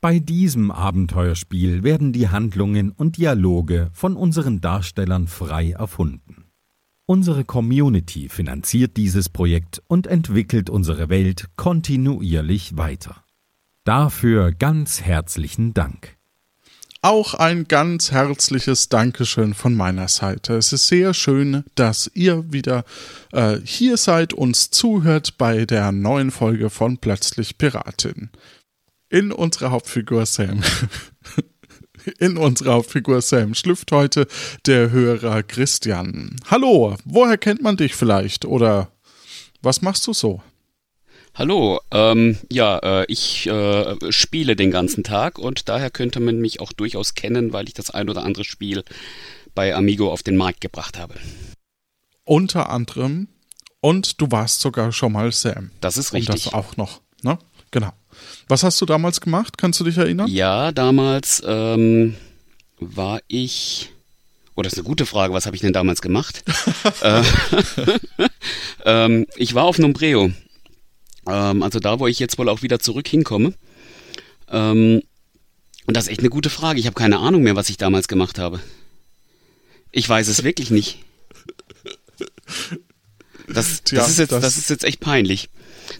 Bei diesem Abenteuerspiel werden die Handlungen und Dialoge von unseren Darstellern frei erfunden. Unsere Community finanziert dieses Projekt und entwickelt unsere Welt kontinuierlich weiter. Dafür ganz herzlichen Dank. Auch ein ganz herzliches Dankeschön von meiner Seite. Es ist sehr schön, dass ihr wieder äh, hier seid, uns zuhört bei der neuen Folge von Plötzlich Piratin. In unserer Hauptfigur Sam. In unserer Hauptfigur Sam schlüpft heute der Hörer Christian. Hallo, woher kennt man dich vielleicht? Oder was machst du so? Hallo, ähm, ja, äh, ich äh, spiele den ganzen Tag und daher könnte man mich auch durchaus kennen, weil ich das ein oder andere Spiel bei Amigo auf den Markt gebracht habe. Unter anderem. Und du warst sogar schon mal Sam. Das ist richtig. Und das auch noch, ne? Genau. Was hast du damals gemacht? Kannst du dich erinnern? Ja, damals ähm, war ich. Oh, das ist eine gute Frage. Was habe ich denn damals gemacht? äh, ähm, ich war auf Nombreo ähm, also da, wo ich jetzt wohl auch wieder zurück hinkomme. Ähm, und das ist echt eine gute Frage. Ich habe keine Ahnung mehr, was ich damals gemacht habe. Ich weiß es wirklich nicht. Das, das, ja, ist, jetzt, das, das ist jetzt echt peinlich.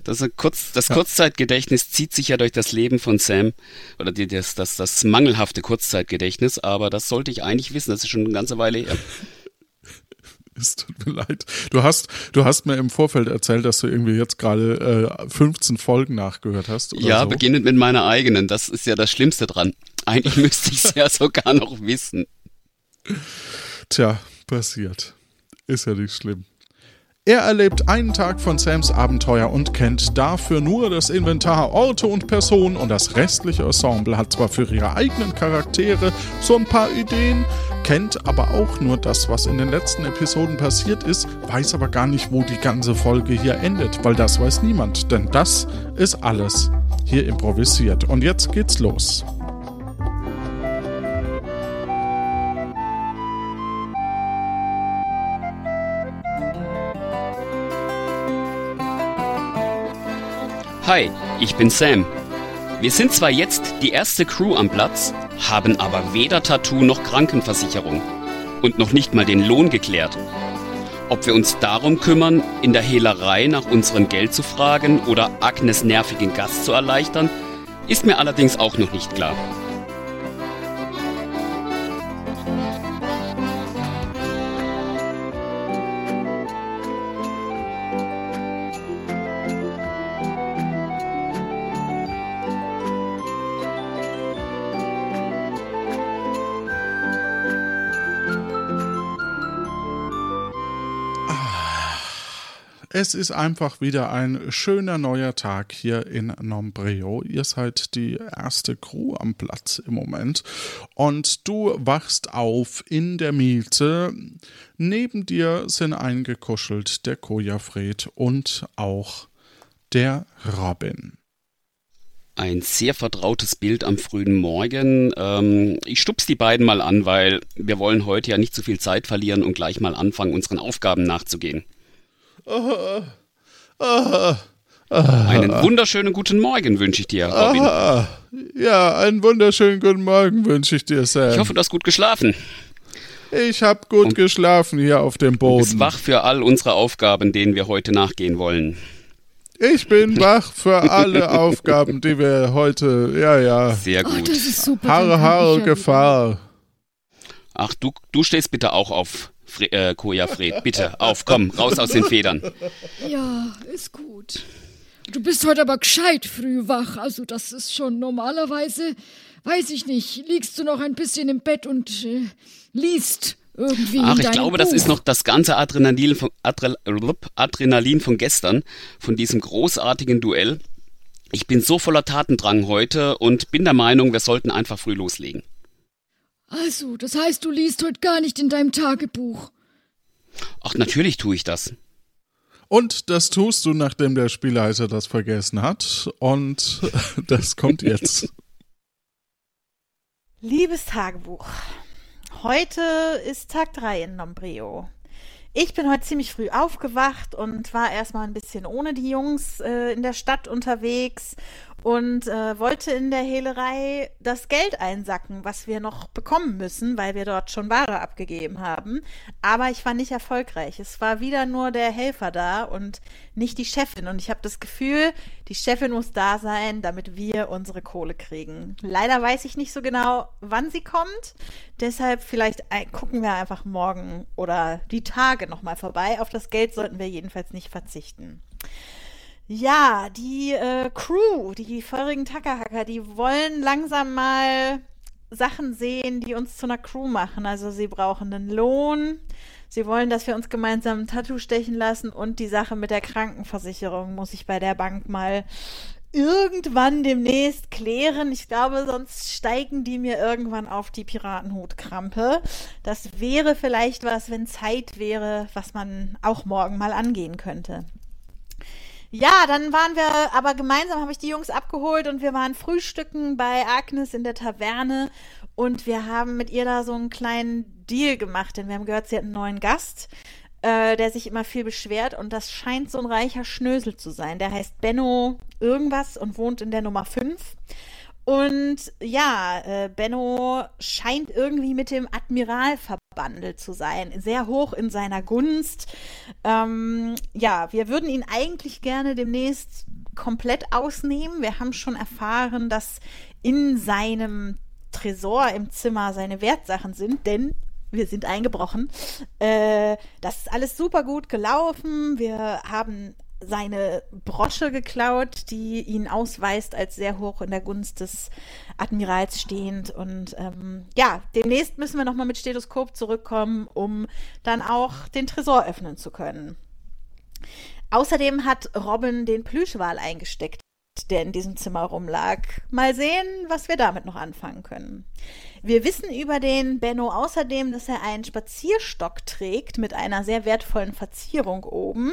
Das, Kurz, das ja. Kurzzeitgedächtnis zieht sich ja durch das Leben von Sam oder die, das, das, das mangelhafte Kurzzeitgedächtnis, aber das sollte ich eigentlich wissen. Das ist schon eine ganze Weile her. Es tut mir leid. Du hast, du hast mir im Vorfeld erzählt, dass du irgendwie jetzt gerade äh, 15 Folgen nachgehört hast. ja, so. beginnend mit meiner eigenen. Das ist ja das Schlimmste dran. Eigentlich müsste ich es ja sogar noch wissen. Tja, passiert. Ist ja nicht schlimm. Er erlebt einen Tag von Sams Abenteuer und kennt dafür nur das Inventar, Orte und Personen und das restliche Ensemble hat zwar für ihre eigenen Charaktere so ein paar Ideen, kennt aber auch nur das, was in den letzten Episoden passiert ist, weiß aber gar nicht, wo die ganze Folge hier endet, weil das weiß niemand, denn das ist alles hier improvisiert. Und jetzt geht's los. Hi, ich bin Sam. Wir sind zwar jetzt die erste Crew am Platz, haben aber weder Tattoo noch Krankenversicherung und noch nicht mal den Lohn geklärt. Ob wir uns darum kümmern, in der Hehlerei nach unserem Geld zu fragen oder Agnes nervigen Gast zu erleichtern, ist mir allerdings auch noch nicht klar. Es ist einfach wieder ein schöner neuer Tag hier in Nombreo. Ihr seid die erste Crew am Platz im Moment. Und du wachst auf in der Miete. Neben dir sind eingekuschelt der Kojafred und auch der Robin ein sehr vertrautes Bild am frühen Morgen. Ähm, ich stups die beiden mal an, weil wir wollen heute ja nicht zu viel Zeit verlieren und gleich mal anfangen, unseren Aufgaben nachzugehen. Einen wunderschönen guten Morgen wünsche ich dir, Robin. Ja, einen wunderschönen guten Morgen wünsche ich dir, Sam. Ich hoffe, du hast gut geschlafen. Ich habe gut Und geschlafen hier auf dem Boden. Du bist wach für all unsere Aufgaben, denen wir heute nachgehen wollen. Ich bin wach für alle Aufgaben, die wir heute, ja, ja. Sehr gut. Oh, das ist super. Haare, Haare, Gefahr. Ach, du, du stehst bitte auch auf Fre äh, Koja Fred, bitte, auf, komm, raus aus den Federn. Ja, ist gut. Du bist heute aber gescheit früh wach, also das ist schon normalerweise, weiß ich nicht, liegst du noch ein bisschen im Bett und äh, liest irgendwie. Ach, ich glaube, Buch. das ist noch das ganze Adrenalin von, Adre, Adrenalin von gestern, von diesem großartigen Duell. Ich bin so voller Tatendrang heute und bin der Meinung, wir sollten einfach früh loslegen. Also, das heißt, du liest heute gar nicht in deinem Tagebuch. Ach, natürlich tue ich das. Und das tust du, nachdem der Spielleiter das vergessen hat. Und das kommt jetzt. Liebes Tagebuch. Heute ist Tag 3 in Nombreo. Ich bin heute ziemlich früh aufgewacht und war erstmal ein bisschen ohne die Jungs äh, in der Stadt unterwegs und äh, wollte in der Hehlerei das Geld einsacken, was wir noch bekommen müssen, weil wir dort schon Ware abgegeben haben. Aber ich war nicht erfolgreich. Es war wieder nur der Helfer da und nicht die Chefin. Und ich habe das Gefühl, die Chefin muss da sein, damit wir unsere Kohle kriegen. Leider weiß ich nicht so genau, wann sie kommt. Deshalb vielleicht gucken wir einfach morgen oder die Tage nochmal vorbei. Auf das Geld sollten wir jedenfalls nicht verzichten. Ja, die äh, Crew, die feurigen Tackerhacker, die wollen langsam mal Sachen sehen, die uns zu einer Crew machen. Also sie brauchen einen Lohn, sie wollen, dass wir uns gemeinsam ein Tattoo stechen lassen und die Sache mit der Krankenversicherung muss ich bei der Bank mal irgendwann demnächst klären. Ich glaube, sonst steigen die mir irgendwann auf die Piratenhutkrampe. Das wäre vielleicht was, wenn Zeit wäre, was man auch morgen mal angehen könnte. Ja, dann waren wir, aber gemeinsam habe ich die Jungs abgeholt und wir waren frühstücken bei Agnes in der Taverne und wir haben mit ihr da so einen kleinen Deal gemacht, denn wir haben gehört, sie hat einen neuen Gast, äh, der sich immer viel beschwert und das scheint so ein reicher Schnösel zu sein. Der heißt Benno irgendwas und wohnt in der Nummer 5. Und ja, äh, Benno scheint irgendwie mit dem Admiral verbandelt zu sein, sehr hoch in seiner Gunst. Ähm, ja, wir würden ihn eigentlich gerne demnächst komplett ausnehmen. Wir haben schon erfahren, dass in seinem Tresor im Zimmer seine Wertsachen sind, denn wir sind eingebrochen. Äh, das ist alles super gut gelaufen. Wir haben seine Brosche geklaut, die ihn ausweist als sehr hoch in der Gunst des Admirals stehend. Und ähm, ja, demnächst müssen wir nochmal mit Stethoskop zurückkommen, um dann auch den Tresor öffnen zu können. Außerdem hat Robin den Plüschwal eingesteckt, der in diesem Zimmer rumlag. Mal sehen, was wir damit noch anfangen können. Wir wissen über den Benno außerdem, dass er einen Spazierstock trägt mit einer sehr wertvollen Verzierung oben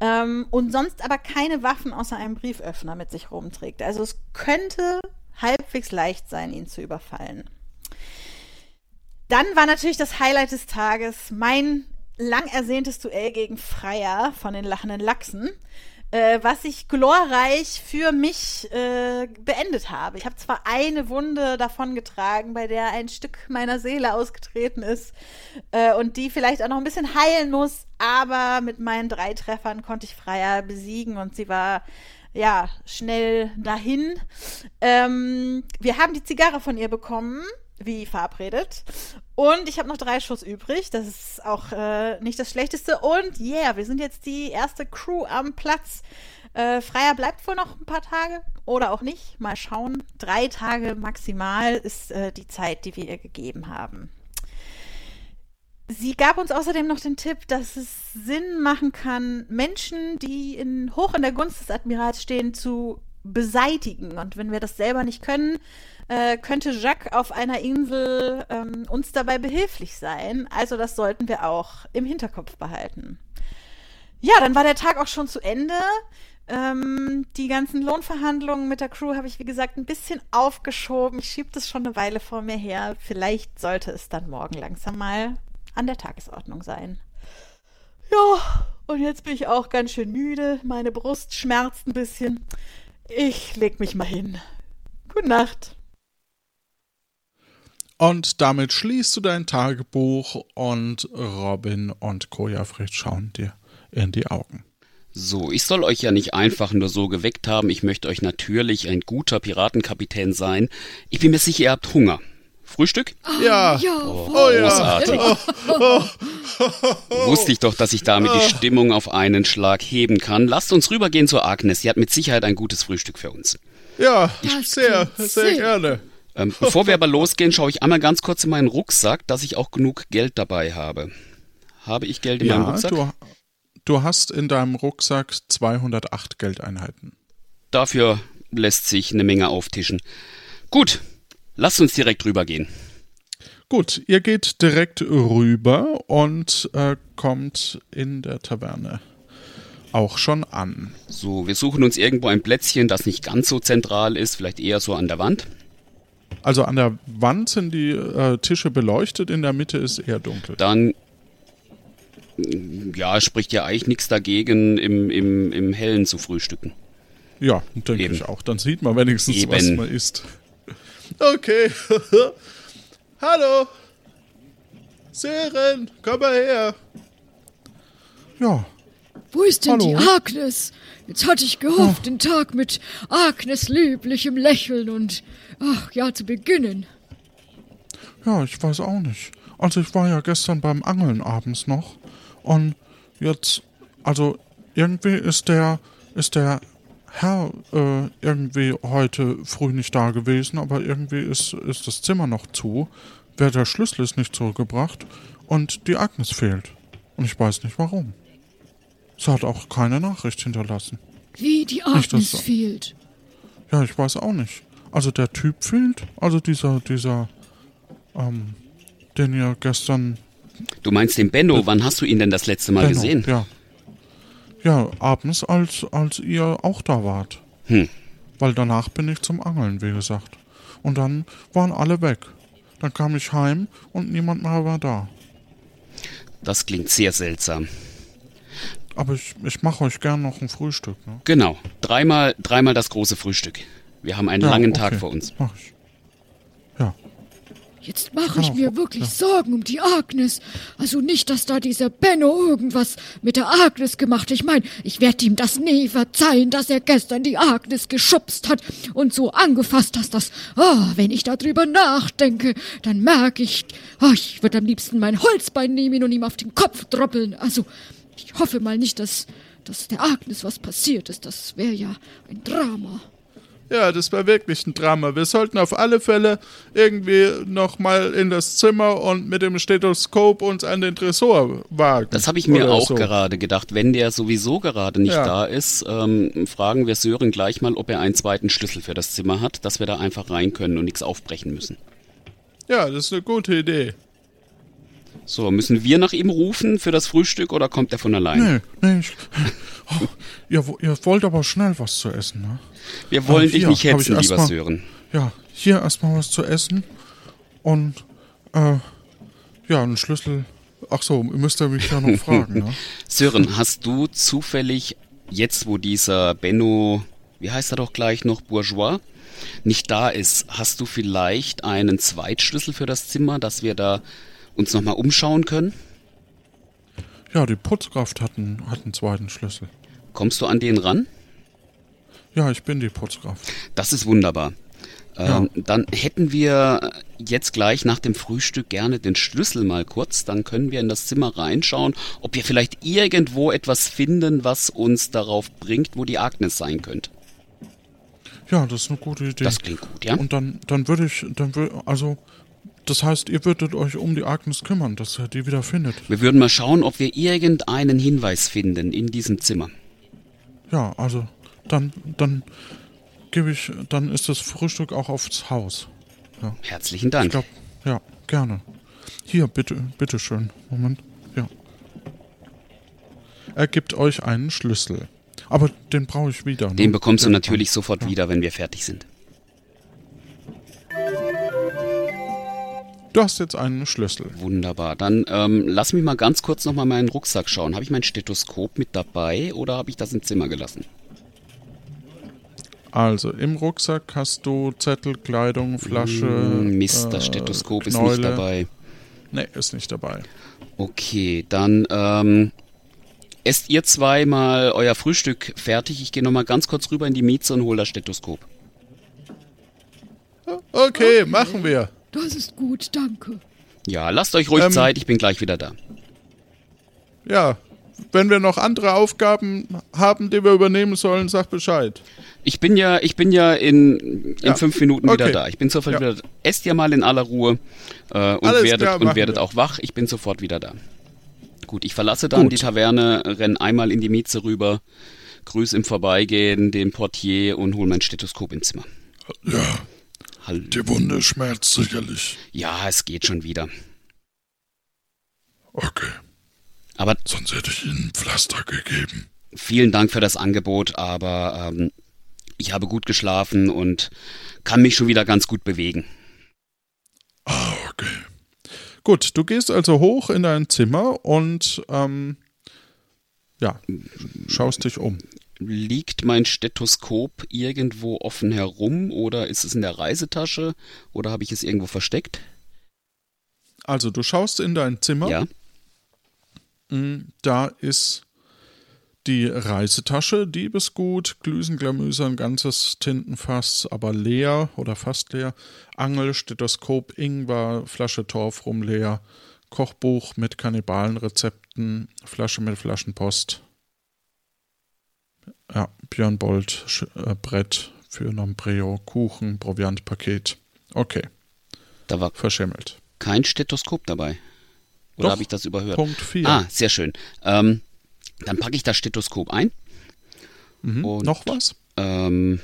ähm, und sonst aber keine Waffen außer einem Brieföffner mit sich rumträgt. Also es könnte halbwegs leicht sein, ihn zu überfallen. Dann war natürlich das Highlight des Tages mein lang ersehntes Duell gegen Freier von den lachenden Lachsen äh, was ich glorreich für mich äh, beendet habe. Ich habe zwar eine Wunde davon getragen, bei der ein Stück meiner Seele ausgetreten ist äh, und die vielleicht auch noch ein bisschen heilen muss, aber mit meinen drei Treffern konnte ich Freier besiegen und sie war ja schnell dahin. Ähm, wir haben die Zigarre von ihr bekommen wie verabredet. Und ich habe noch drei Schuss übrig. Das ist auch äh, nicht das Schlechteste. Und yeah, wir sind jetzt die erste Crew am Platz. Äh, Freier bleibt wohl noch ein paar Tage oder auch nicht. Mal schauen. Drei Tage maximal ist äh, die Zeit, die wir ihr gegeben haben. Sie gab uns außerdem noch den Tipp, dass es Sinn machen kann, Menschen, die in, hoch in der Gunst des Admirals stehen, zu beseitigen. Und wenn wir das selber nicht können, äh, könnte Jacques auf einer Insel ähm, uns dabei behilflich sein. Also das sollten wir auch im Hinterkopf behalten. Ja, dann war der Tag auch schon zu Ende. Ähm, die ganzen Lohnverhandlungen mit der Crew habe ich, wie gesagt, ein bisschen aufgeschoben. Ich schiebe das schon eine Weile vor mir her. Vielleicht sollte es dann morgen langsam mal an der Tagesordnung sein. Ja, und jetzt bin ich auch ganz schön müde. Meine Brust schmerzt ein bisschen. Ich leg mich mal hin. Gute Nacht. Und damit schließt du dein Tagebuch und Robin und Kojafried schauen dir in die Augen. So, ich soll euch ja nicht einfach nur so geweckt haben. Ich möchte euch natürlich ein guter Piratenkapitän sein. Ich bin mir sicher, ihr habt Hunger. Frühstück? Ja. Oh, oh großartig. Ja. Oh, oh, Wusste ich doch, dass ich damit die Stimmung auf einen Schlag heben kann. Lasst uns rübergehen zu Agnes. Sie hat mit Sicherheit ein gutes Frühstück für uns. Ja, sehr, sehr gerne. Ähm, bevor wir aber losgehen, schaue ich einmal ganz kurz in meinen Rucksack, dass ich auch genug Geld dabei habe. Habe ich Geld in ja, meinem Rucksack? Du, du hast in deinem Rucksack 208 Geldeinheiten. Dafür lässt sich eine Menge auftischen. Gut, lasst uns direkt rübergehen. Gut, ihr geht direkt rüber und äh, kommt in der Taverne auch schon an. So, wir suchen uns irgendwo ein Plätzchen, das nicht ganz so zentral ist, vielleicht eher so an der Wand. Also an der Wand sind die äh, Tische beleuchtet, in der Mitte ist eher dunkel. Dann ja, spricht ja eigentlich nichts dagegen, im, im, im Hellen zu frühstücken. Ja, denke Eben. ich auch. Dann sieht man wenigstens, Eben. was man isst. Okay. Hallo. Sören, komm mal her. Ja, Wo ist denn die Hallo? Agnes? Jetzt hatte ich gehofft, den Tag mit Agnes lieblichem Lächeln und, ach ja, zu beginnen. ja, ich weiß auch nicht. Also ich war ja gestern beim Angeln abends noch und jetzt, also irgendwie ist der, ist der Herr äh, irgendwie heute früh nicht da gewesen, aber irgendwie ist, ist das Zimmer noch zu. Wer der Schlüssel ist nicht zurückgebracht und die Agnes fehlt. Und ich weiß nicht warum. Sie hat auch keine Nachricht hinterlassen. Wie die Nicht, Agnes so- fehlt. Ja, ich weiß auch nicht. Also der Typ fehlt. Also dieser, dieser, ähm, den ihr gestern. Du meinst den Benno, wann hast du ihn denn das letzte Mal Benno, gesehen? Ja. Ja, abends, als, als ihr auch da wart. Hm. Weil danach bin ich zum Angeln, wie gesagt. Und dann waren alle weg. Dann kam ich heim und niemand mehr war da. Das klingt sehr seltsam. Aber ich, ich mache euch gern noch ein Frühstück. Ne? Genau, dreimal, dreimal das große Frühstück. Wir haben einen Ja, langen okay. Tag vor uns. Mach ich. Ja. Jetzt mache kann ich mir wirklich ja. Sorgen um die Agnes. Also nicht, dass da dieser Benno irgendwas mit der Agnes gemacht hat. Ich meine, ich werde ihm das nie verzeihen, dass er gestern die Agnes geschubst hat und so angefasst, dass das, oh, wenn ich darüber nachdenke, dann merke ich, oh, ich würde am liebsten mein Holzbein nehmen und ihm auf den Kopf droppeln. Also, ich hoffe mal nicht, dass, dass der Agnes was passiert ist. Das wäre ja ein Drama. Ja, das war wirklich ein Drama. Wir sollten auf alle Fälle irgendwie noch mal in das Zimmer und mit dem Stethoskop uns an den Tresor wagen. Das habe ich mir auch so. gerade gedacht. Wenn der sowieso gerade nicht Ja. da ist, ähm, fragen wir Sören gleich mal, ob er einen zweiten Schlüssel für das Zimmer hat, dass wir da einfach rein können und nichts aufbrechen müssen. Ja, das ist eine gute Idee. So, müssen wir nach ihm rufen für das Frühstück oder kommt er von allein? Nee, nee, ich, oh, ihr, ihr wollt aber schnell was zu essen, ne? Wir wollen dich hier, nicht hab ich hetzen, lieber mal- Sören. Ja, hier erstmal was zu essen und, äh, ja, einen Schlüssel. Ach so, müsst ihr mich ja noch fragen, ne? Sören, hast du zufällig jetzt, wo dieser Benno, wie heißt er doch gleich noch, Bourgeois, nicht da ist, hast du vielleicht einen Zweitschlüssel für das Zimmer, dass wir da uns nochmal umschauen können? Ja, die Putzkraft hat einen, hat einen zweiten Schlüssel. Kommst du an den ran? Ja, ich bin die Putzkraft. Das ist wunderbar. Ja. Ähm, dann hätten wir jetzt gleich nach dem Frühstück gerne den Schlüssel mal kurz. Dann können wir in das Zimmer reinschauen, ob wir vielleicht irgendwo etwas finden, was uns darauf bringt, wo die Agnes sein könnte. Ja, das ist eine gute Idee. Das klingt gut, ja? Und dann, dann würde ich, dann würde, also, das heißt, ihr würdet euch um die Agnes kümmern, dass er die wieder findet. Wir würden mal schauen, ob wir irgendeinen Hinweis finden in diesem Zimmer. Ja, also, dann, dann gebe ich, dann ist das Frühstück auch aufs Haus. Herzlichen Ich Dank. glaube, ja, gerne. Hier, bitte, bitte schön. Moment. Ja. Er gibt euch einen Schlüssel. Aber den brauche ich wieder. Ne? Den bekommst du natürlich sofort ja. wieder, wenn wir fertig sind. Du hast jetzt einen Schlüssel. Wunderbar. Dann ähm, lass mich mal ganz kurz nochmal meinen Rucksack schauen. Habe ich mein Stethoskop mit dabei oder habe ich das im Zimmer gelassen? Also, im Rucksack hast du Zettel, Kleidung, Flasche. Hm, Mist, das äh, Stethoskop ist Knäule. nicht dabei. Nee, ist nicht dabei. Okay, dann ähm, esst ihr zwei mal euer Frühstück fertig. Ich gehe nochmal ganz kurz rüber in die Mieze und hole das Stethoskop. Okay, machen wir. Das ist gut, danke. Ja, lasst euch ruhig Ähm, Zeit, ich bin gleich wieder da. Ja, wenn wir noch andere Aufgaben haben, die wir übernehmen sollen, sag Bescheid. Ich bin ja, ich bin ja in, in Ja, fünf Minuten wieder okay. da. Ich bin sofort Ja. wieder da. Esst ihr mal in aller Ruhe äh, und Alles werdet, klar, und werdet wir. auch wach. Ich bin sofort wieder da. Gut, ich verlasse dann Gut. die Taverne, renn einmal in die Mieze rüber, grüß im Vorbeigehen den Portier und hol mein Stethoskop ins Zimmer. Ja, Hallo. die Wunde schmerzt sicherlich. Ja, es geht schon wieder. Okay, Aber sonst hätte ich Ihnen Pflaster gegeben. vielen Dank für das Angebot, aber ähm, ich habe gut geschlafen und kann mich schon wieder ganz gut bewegen. Ah, okay. Gut, du gehst also hoch in dein Zimmer und ähm, ja, schaust dich um. Liegt mein Stethoskop irgendwo offen herum oder ist es in der Reisetasche oder habe ich es irgendwo versteckt? Also, du schaust in dein Zimmer. Ja. Mm, Da ist die Reisetasche, Diebesgut, Glüsenglamüser, ein ganzes Tintenfass, aber leer oder fast leer. Angel, Stethoskop, Ingwer, Flasche Torfrum leer. Kochbuch mit Kannibalenrezepten, Flasche mit Flaschenpost. Ja, Björn Bolt, Sch äh, Brett für Nombreo, Kuchen, Proviantpaket. Okay, Da war verschimmelt. kein Stethoskop dabei. Oder habe ich das überhört? Punkt 4. Ah, sehr schön. Ähm, dann packe ich das Stethoskop ein. mhm. und- Noch was? Ähm,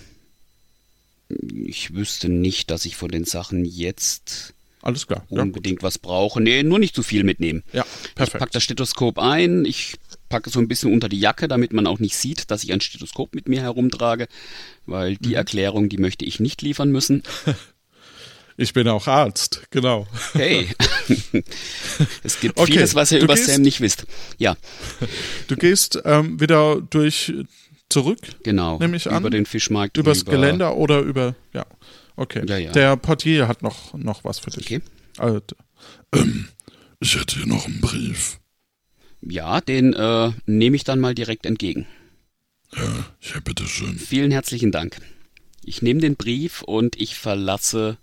ich wüsste nicht, dass ich von den Sachen jetzt Alles klar. Ja, unbedingt was brauche. Nee, nur nicht zu viel mitnehmen. ja Ich perfekt. packe das Stethoskop ein, ich packe so ein bisschen unter die Jacke, damit man auch nicht sieht, dass ich ein Stethoskop mit mir herumtrage, weil Mhm. die Erklärung, die möchte ich nicht liefern müssen. Ich bin auch Arzt, genau. Hey, es gibt Okay, vieles, was ihr du über gehst- Sam nicht wisst. Ja, Du gehst ähm, wieder durch zurück, genau. Nehme ich an. Über den Fischmarkt. übers über, Geländer oder über. Ja, okay. Ja, ja. Der Portier hat noch, noch was für dich. Okay. Also, Ich hätte hier noch einen Brief. Ja, den äh, nehme ich dann mal direkt entgegen. Ja, ja, bitteschön. Vielen herzlichen Dank. Ich nehme den Brief und ich verlasse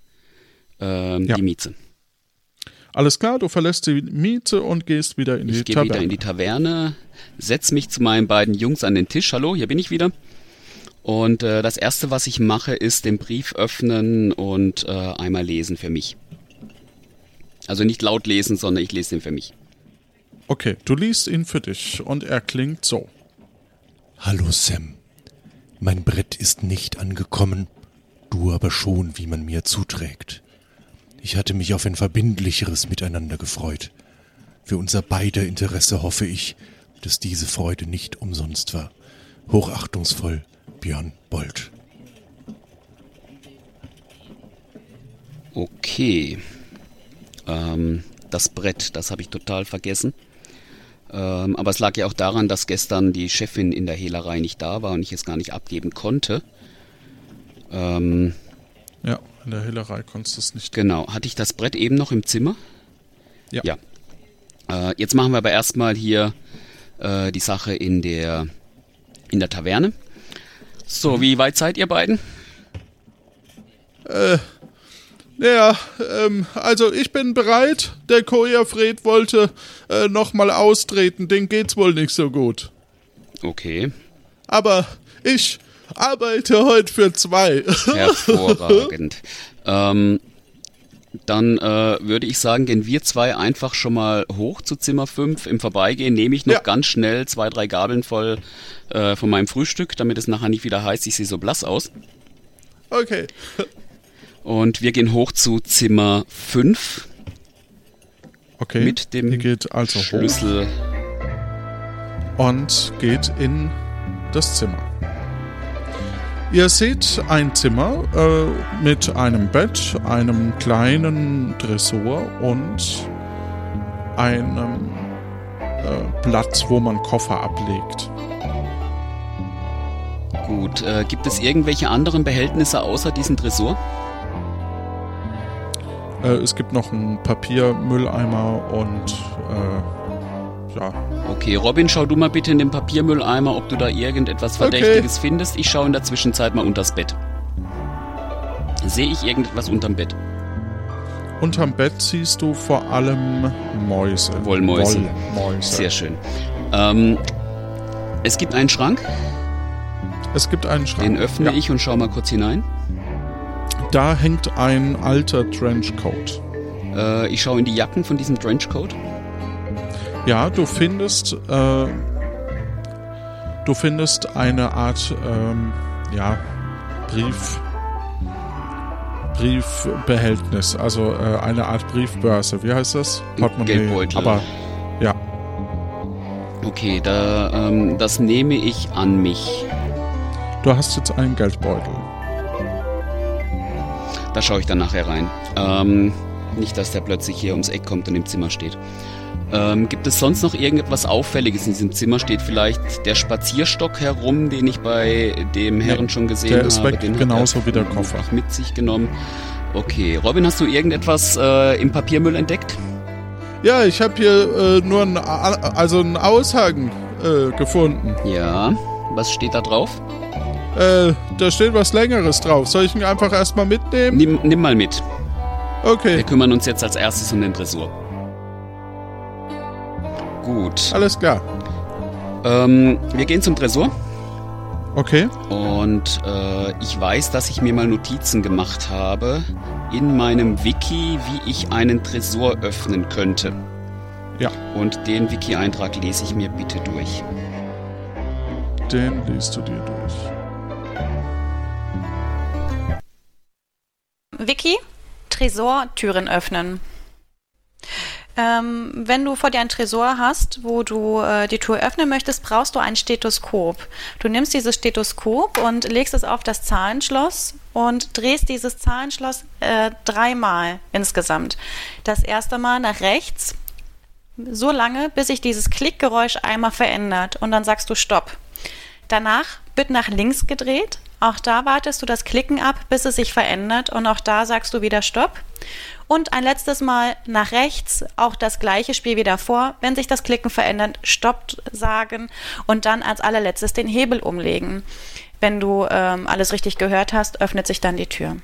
ähm, Ja. die Mieze. alles klar, du verlässt die Miete und gehst wieder in die Ich gehe Taverne. wieder in die Taverne, setz mich zu meinen beiden Jungs an den Tisch. Hallo, hier bin ich wieder. Und äh, das erste, was ich mache, ist den Brief öffnen und äh, einmal lesen für mich. Also nicht laut lesen, sondern ich lese den für mich. Okay, du liest ihn für dich und er klingt so. Hallo Sam. Mein Brett ist nicht angekommen, du aber schon, wie man mir zuträgt. Ich hatte mich auf ein verbindlicheres Miteinander gefreut. Für unser beider Interesse hoffe ich, dass diese Freude nicht umsonst war. Hochachtungsvoll, Björn Bolt. Okay. Ähm, das Brett, das habe ich total vergessen. Ähm, aber es lag ja auch daran, dass gestern die Chefin in der Hehlerei nicht da war und ich es gar nicht abgeben konnte. Ähm, Ja, in der Hillerei konntest du es nicht. genau. Hatte ich das Brett eben noch im Zimmer? Ja. Ja. Äh, jetzt machen wir aber erstmal hier äh, die Sache in der, in der Taverne. So, wie weit seid ihr beiden? Ja, ähm, also ich bin bereit. Der Kurier Fred wollte äh, nochmal austreten, dem geht's wohl nicht so gut. Okay. Aber ich arbeite heute für zwei. Hervorragend. ähm, dann äh, würde ich sagen, gehen wir zwei einfach schon mal hoch zu Zimmer 5. Im Vorbeigehen nehme ich noch Ja. ganz schnell zwei, drei Gabeln voll äh, von meinem Frühstück, damit es nachher nicht wieder heißt, ich sehe so blass aus. Okay. Und wir gehen hoch zu Zimmer 5 Okay. mit dem Ihr geht also hoch Schlüssel. und geht in das Zimmer. Ihr seht ein Zimmer äh, mit einem Bett, einem kleinen Dressur und einem äh, Platz, wo man Koffer ablegt. Gut, äh, gibt es irgendwelche anderen Behältnisse außer diesem Tresor? Äh, es gibt noch einen Papiermülleimer und äh, ja, Okay, Robin, schau du mal bitte in den Papiermülleimer, ob du da irgendetwas Okay. Verdächtiges findest. Ich schaue in der Zwischenzeit mal unters Bett. Sehe ich irgendetwas unterm Bett? unterm Bett siehst du vor allem Mäuse. Wollmäuse. Wollmäuse. Sehr schön. Ähm, es gibt einen Schrank, Es gibt einen Schrank. den öffne ja. ich und schau mal kurz hinein. Da hängt ein alter Trenchcoat. Äh, ich schaue in die Jacken von diesem Trenchcoat. Ja, du findest, äh, du findest eine Art, ähm, ja, Brief, Briefbehältnis, also äh, eine Art Briefbörse. Wie heißt das? Geldbeutel. Aber ja, Okay, da, ähm, das nehme ich an mich. du hast jetzt einen Geldbeutel. Da schaue ich dann nachher rein. Ähm, nicht, dass der plötzlich hier ums Eck kommt und im Zimmer steht. Ähm, gibt es sonst noch irgendetwas Auffälliges in diesem Zimmer? Steht vielleicht der Spazierstock herum, den ich bei dem Herrn schon gesehen der habe? ist weg, den hat genauso er wie der Koffer. mit sich genommen. Okay, Robin, hast du irgendetwas äh, im Papiermüll entdeckt? Ja, ich habe hier äh, nur einen, also einen Aushang äh, gefunden. Ja. Was steht da drauf? Äh, da steht was Längeres drauf. Soll ich ihn einfach erstmal mitnehmen? Nimm, nimm mal mit. Wir Okay, kümmern uns jetzt als erstes um den Tresor. Gut. alles klar. Ähm, wir gehen zum Tresor. Okay, Und äh, ich weiß, dass ich mir mal Notizen gemacht habe in meinem Wiki, wie ich einen Tresor öffnen könnte. ja, Und den Wiki-Eintrag lese ich mir bitte durch. den liest du dir durch. Vicky, Tresor, Türen öffnen. Ähm, wenn du vor dir einen Tresor hast, wo du äh, die Tür öffnen möchtest, brauchst du ein Stethoskop. Du nimmst dieses Stethoskop und legst es auf das Zahlenschloss und drehst dieses Zahlenschloss äh, dreimal insgesamt. Das erste Mal nach rechts, so lange, bis sich dieses Klickgeräusch einmal verändert und dann sagst du Stopp. Danach wird nach links gedreht. Auch da wartest du das Klicken ab, bis es sich verändert und auch da sagst du wieder Stopp. Und ein letztes Mal nach rechts, auch das gleiche Spiel wie davor. Wenn sich das Klicken verändert, Stopp sagen und dann als allerletztes den Hebel umlegen. Wenn du ähm, alles richtig gehört hast, öffnet sich dann die Tür.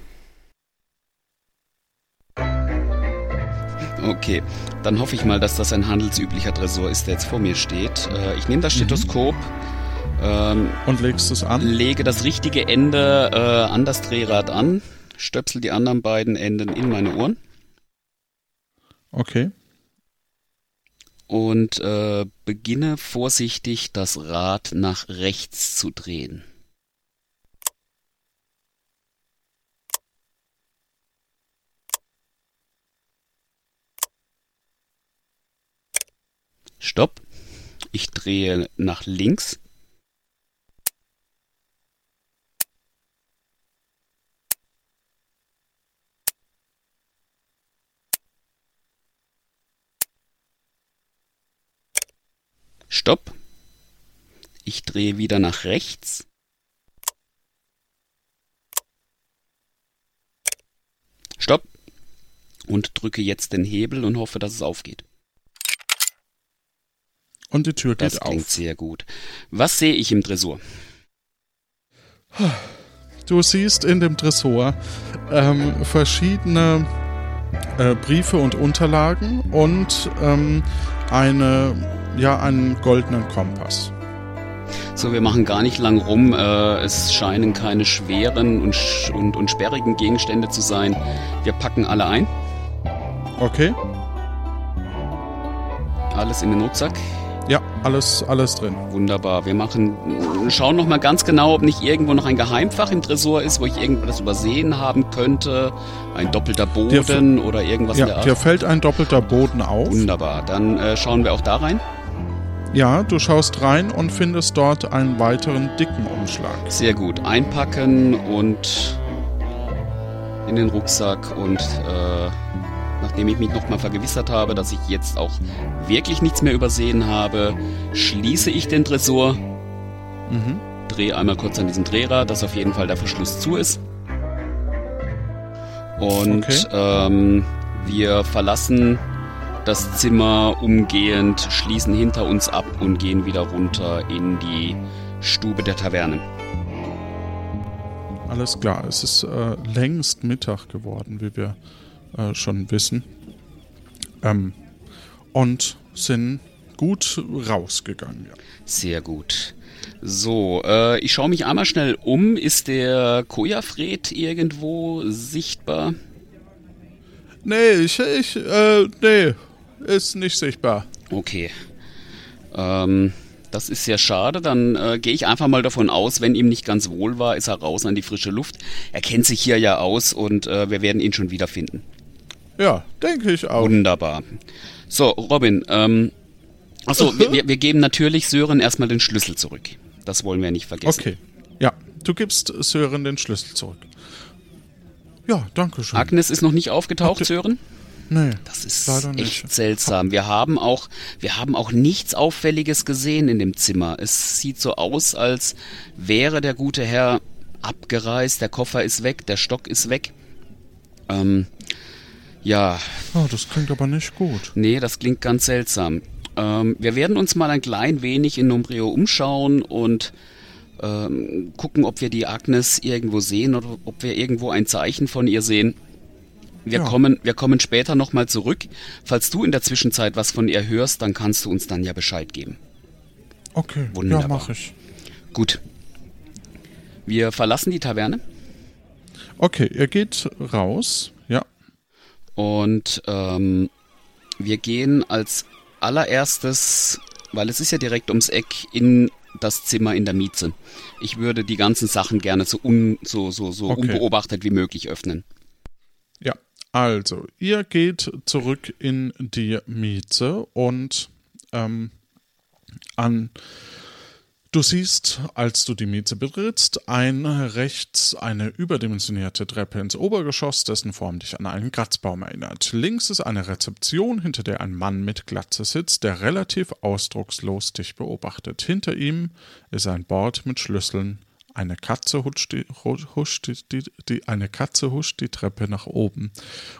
Okay, dann hoffe ich mal, dass das ein handelsüblicher Tresor ist, der jetzt vor mir steht. Äh, ich nehme das Stethoskop, ähm, Und legst es an? lege das richtige Ende äh, an das Drehrad an, stöpsel die anderen beiden Enden in meine Ohren Okay. und äh, beginne vorsichtig das Rad nach rechts zu drehen. Stopp. Ich drehe nach links. Stopp. Ich drehe wieder nach rechts. Stopp. Und drücke jetzt den Hebel und hoffe, dass es aufgeht. Und die Tür Das geht klingt auf. sehr gut. Was sehe ich im Tresor? Du siehst in dem Tresor ähm, verschiedene äh, Briefe und Unterlagen und ähm, eine, ja, einen goldenen Kompass. So, wir machen gar nicht lang rum. Äh, es scheinen keine schweren und, und, und sperrigen Gegenstände zu sein. Wir packen alle ein. Okay? Alles in den Rucksack. Ja, alles, alles drin. Wunderbar. Wir machen, schauen noch mal ganz genau, ob nicht irgendwo noch ein Geheimfach im Tresor ist, wo ich irgendwas übersehen haben könnte. Ein doppelter Boden oder irgendwas in der Ja, Art. dir fällt ein doppelter Boden auf. Wunderbar. Dann äh, schauen wir auch da rein. Ja, du schaust rein und findest dort einen weiteren dicken Umschlag. Sehr gut. Einpacken und in den Rucksack und äh, nachdem ich mich nochmal vergewissert habe, dass ich jetzt auch wirklich nichts mehr übersehen habe, schließe ich den Tresor, Mhm. drehe einmal kurz an diesen Drehrad, dass auf jeden Fall der Verschluss zu ist. Und Okay. ähm, wir verlassen das Zimmer umgehend, schließen hinter uns ab und gehen wieder runter in die Stube der Taverne. Alles klar, es ist äh, längst Mittag geworden, wie wir äh, schon wissen. Ähm, und sind gut rausgegangen. Ja. Sehr gut. So, äh, ich schaue mich einmal schnell um. Ist der Kojafred irgendwo sichtbar? Nee, ich, ich, äh, nee, ist nicht sichtbar. Okay. Ähm, das ist sehr schade. Dann äh, gehe ich einfach mal davon aus, wenn ihm nicht ganz wohl war, ist er raus an die frische Luft. Er kennt sich hier ja aus und äh, wir werden ihn schon wiederfinden. Ja, denke ich auch. Wunderbar. So, Robin, ähm, achso, wir, wir- geben natürlich Sören erstmal den Schlüssel zurück. Das wollen wir nicht vergessen. Okay. Ja, du gibst Sören den Schlüssel zurück. Ja, danke schön. Agnes ist noch nicht aufgetaucht, ihr- Sören? Nee, Das ist echt seltsam. Wir haben auch, wir haben auch nichts Auffälliges gesehen in dem Zimmer. Es sieht so aus, als wäre der gute Herr abgereist. Der Koffer ist weg, der Stock ist weg. Ähm, ja, Oh, das klingt aber nicht gut. nee, das klingt ganz seltsam. Ähm, wir werden uns mal ein klein wenig in Nombreo umschauen und ähm, gucken, ob wir die Agnes irgendwo sehen oder ob wir irgendwo ein Zeichen von ihr sehen. Wir Ja. kommen, wir kommen später nochmal zurück. Falls du in der Zwischenzeit was von ihr hörst, dann kannst du uns dann ja Bescheid geben. Okay, Wunderbar. ja, mach ich. Gut. Wir verlassen die Taverne Okay, ihr geht raus. Ja. und ähm, wir gehen als allererstes, weil es ist ja direkt ums Eck, in das Zimmer in der Mieze. Ich würde die ganzen Sachen gerne so, un, so, so, so Okay. unbeobachtet wie möglich öffnen. Also, ihr geht zurück in die Mieze und ähm, an. Du siehst, als du die Mieze betrittst, ein rechts eine überdimensionierte Treppe ins Obergeschoss, dessen Form dich an einen Kratzbaum erinnert. Links ist eine Rezeption, hinter der ein Mann mit Glatze sitzt, der relativ ausdruckslos dich beobachtet. Hinter ihm ist ein Board mit Schlüsseln. Eine Katze huscht die, hu- huscht die, die, eine Katze huscht die Treppe nach oben.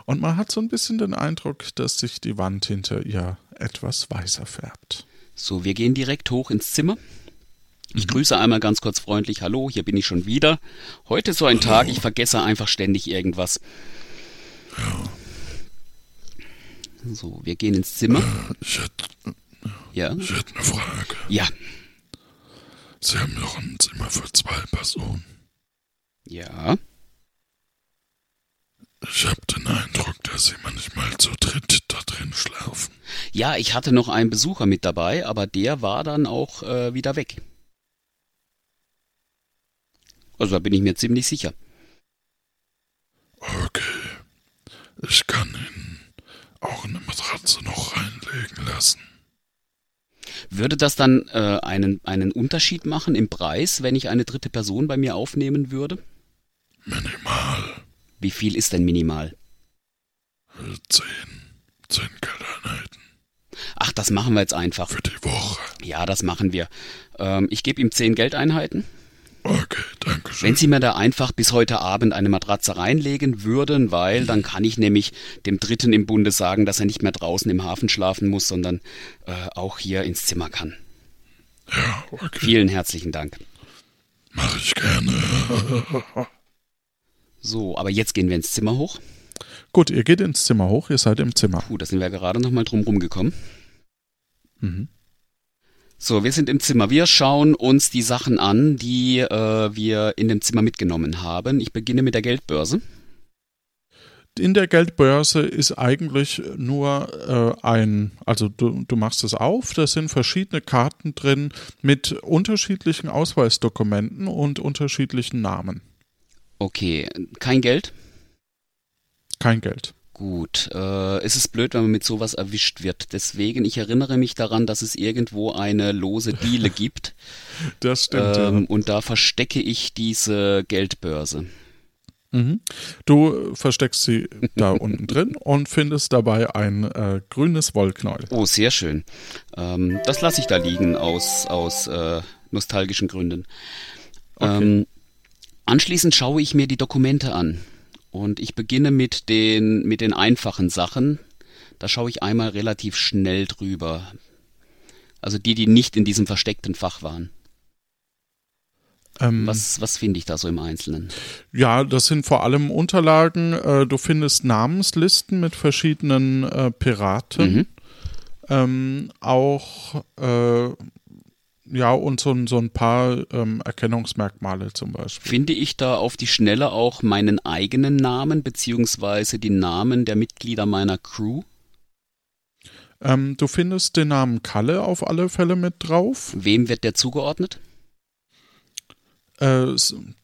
Und man hat so ein bisschen den Eindruck, dass sich die Wand hinter ihr etwas weißer färbt. So, wir gehen direkt hoch ins Zimmer. Mhm. Ich grüße einmal ganz kurz freundlich. Hallo, hier bin ich schon wieder. Heute ist so ein Tag, ich vergesse einfach ständig irgendwas. So, wir gehen ins Zimmer. Ich hätte, Ja. ich hätte eine Frage. Ja. Sie haben doch ein Zimmer für zwei Personen. Ja. Ich habe den Eindruck, dass Sie manchmal zu dritt da drin schlafen. Ja, ich hatte noch einen Besucher mit dabei, aber der war dann auch äh, wieder weg. Also da bin ich mir ziemlich sicher. Okay. Ich kann Ihnen auch eine Matratze noch reinlegen lassen. Würde das dann äh, einen, einen Unterschied machen im Preis, wenn ich eine dritte Person bei mir aufnehmen würde? Minimal. Wie viel ist denn minimal? Äh, Zehn. Zehn Geldeinheiten Ach, das machen wir jetzt einfach. für die Woche. Ja, das machen wir. Ähm, ich gebe ihm zehn Geldeinheiten. Okay, danke schön. Wenn Sie mir da einfach bis heute Abend eine Matratze reinlegen würden, weil dann kann ich nämlich dem Dritten im Bunde sagen, dass er nicht mehr draußen im Hafen schlafen muss, sondern äh, auch hier ins Zimmer kann. Ja, okay. Vielen herzlichen Dank. Mache ich gerne. So, aber jetzt gehen wir ins Zimmer hoch. Gut, ihr geht ins Zimmer hoch, ihr seid im Zimmer. Puh, da sind wir gerade nochmal drum rumgekommen. Mhm. So, wir sind im Zimmer. Wir schauen uns die Sachen an, die äh, wir in dem Zimmer mitgenommen haben. Ich beginne mit der Geldbörse. In der Geldbörse ist eigentlich nur äh, ein, also du, du machst es auf, da sind verschiedene Karten drin mit unterschiedlichen Ausweisdokumenten und unterschiedlichen Namen. Okay, kein Geld? Kein Geld. Gut, äh, es ist blöd, wenn man mit sowas erwischt wird. Deswegen, ich erinnere mich daran, dass es irgendwo eine lose Diele gibt. Das stimmt. ähm, und da verstecke ich diese Geldbörse. ja. mhm. Du versteckst sie da unten drin und findest dabei ein äh, grünes Wollknäuel. Oh, sehr schön. Ähm, das lasse ich da liegen aus, aus äh, nostalgischen Gründen. Ähm, anschließend schaue ich mir die Dokumente an. Und ich beginne mit den, mit den einfachen Sachen. Da schaue ich einmal relativ schnell drüber. Also die, die nicht in diesem versteckten Fach waren. Ähm, Was, was finde ich da so im Einzelnen? Ja, das sind vor allem Unterlagen. Äh, du findest Namenslisten mit verschiedenen äh, Piraten. Mhm. Ähm, auch äh, ja, und so, ein- so ein paar ähm, Erkennungsmerkmale zum Beispiel. Finde ich da auf die Schnelle auch meinen eigenen Namen, beziehungsweise die Namen der Mitglieder meiner Crew? Ähm, du findest den Namen Kalle auf alle Fälle mit drauf. Wem wird der zugeordnet? Äh,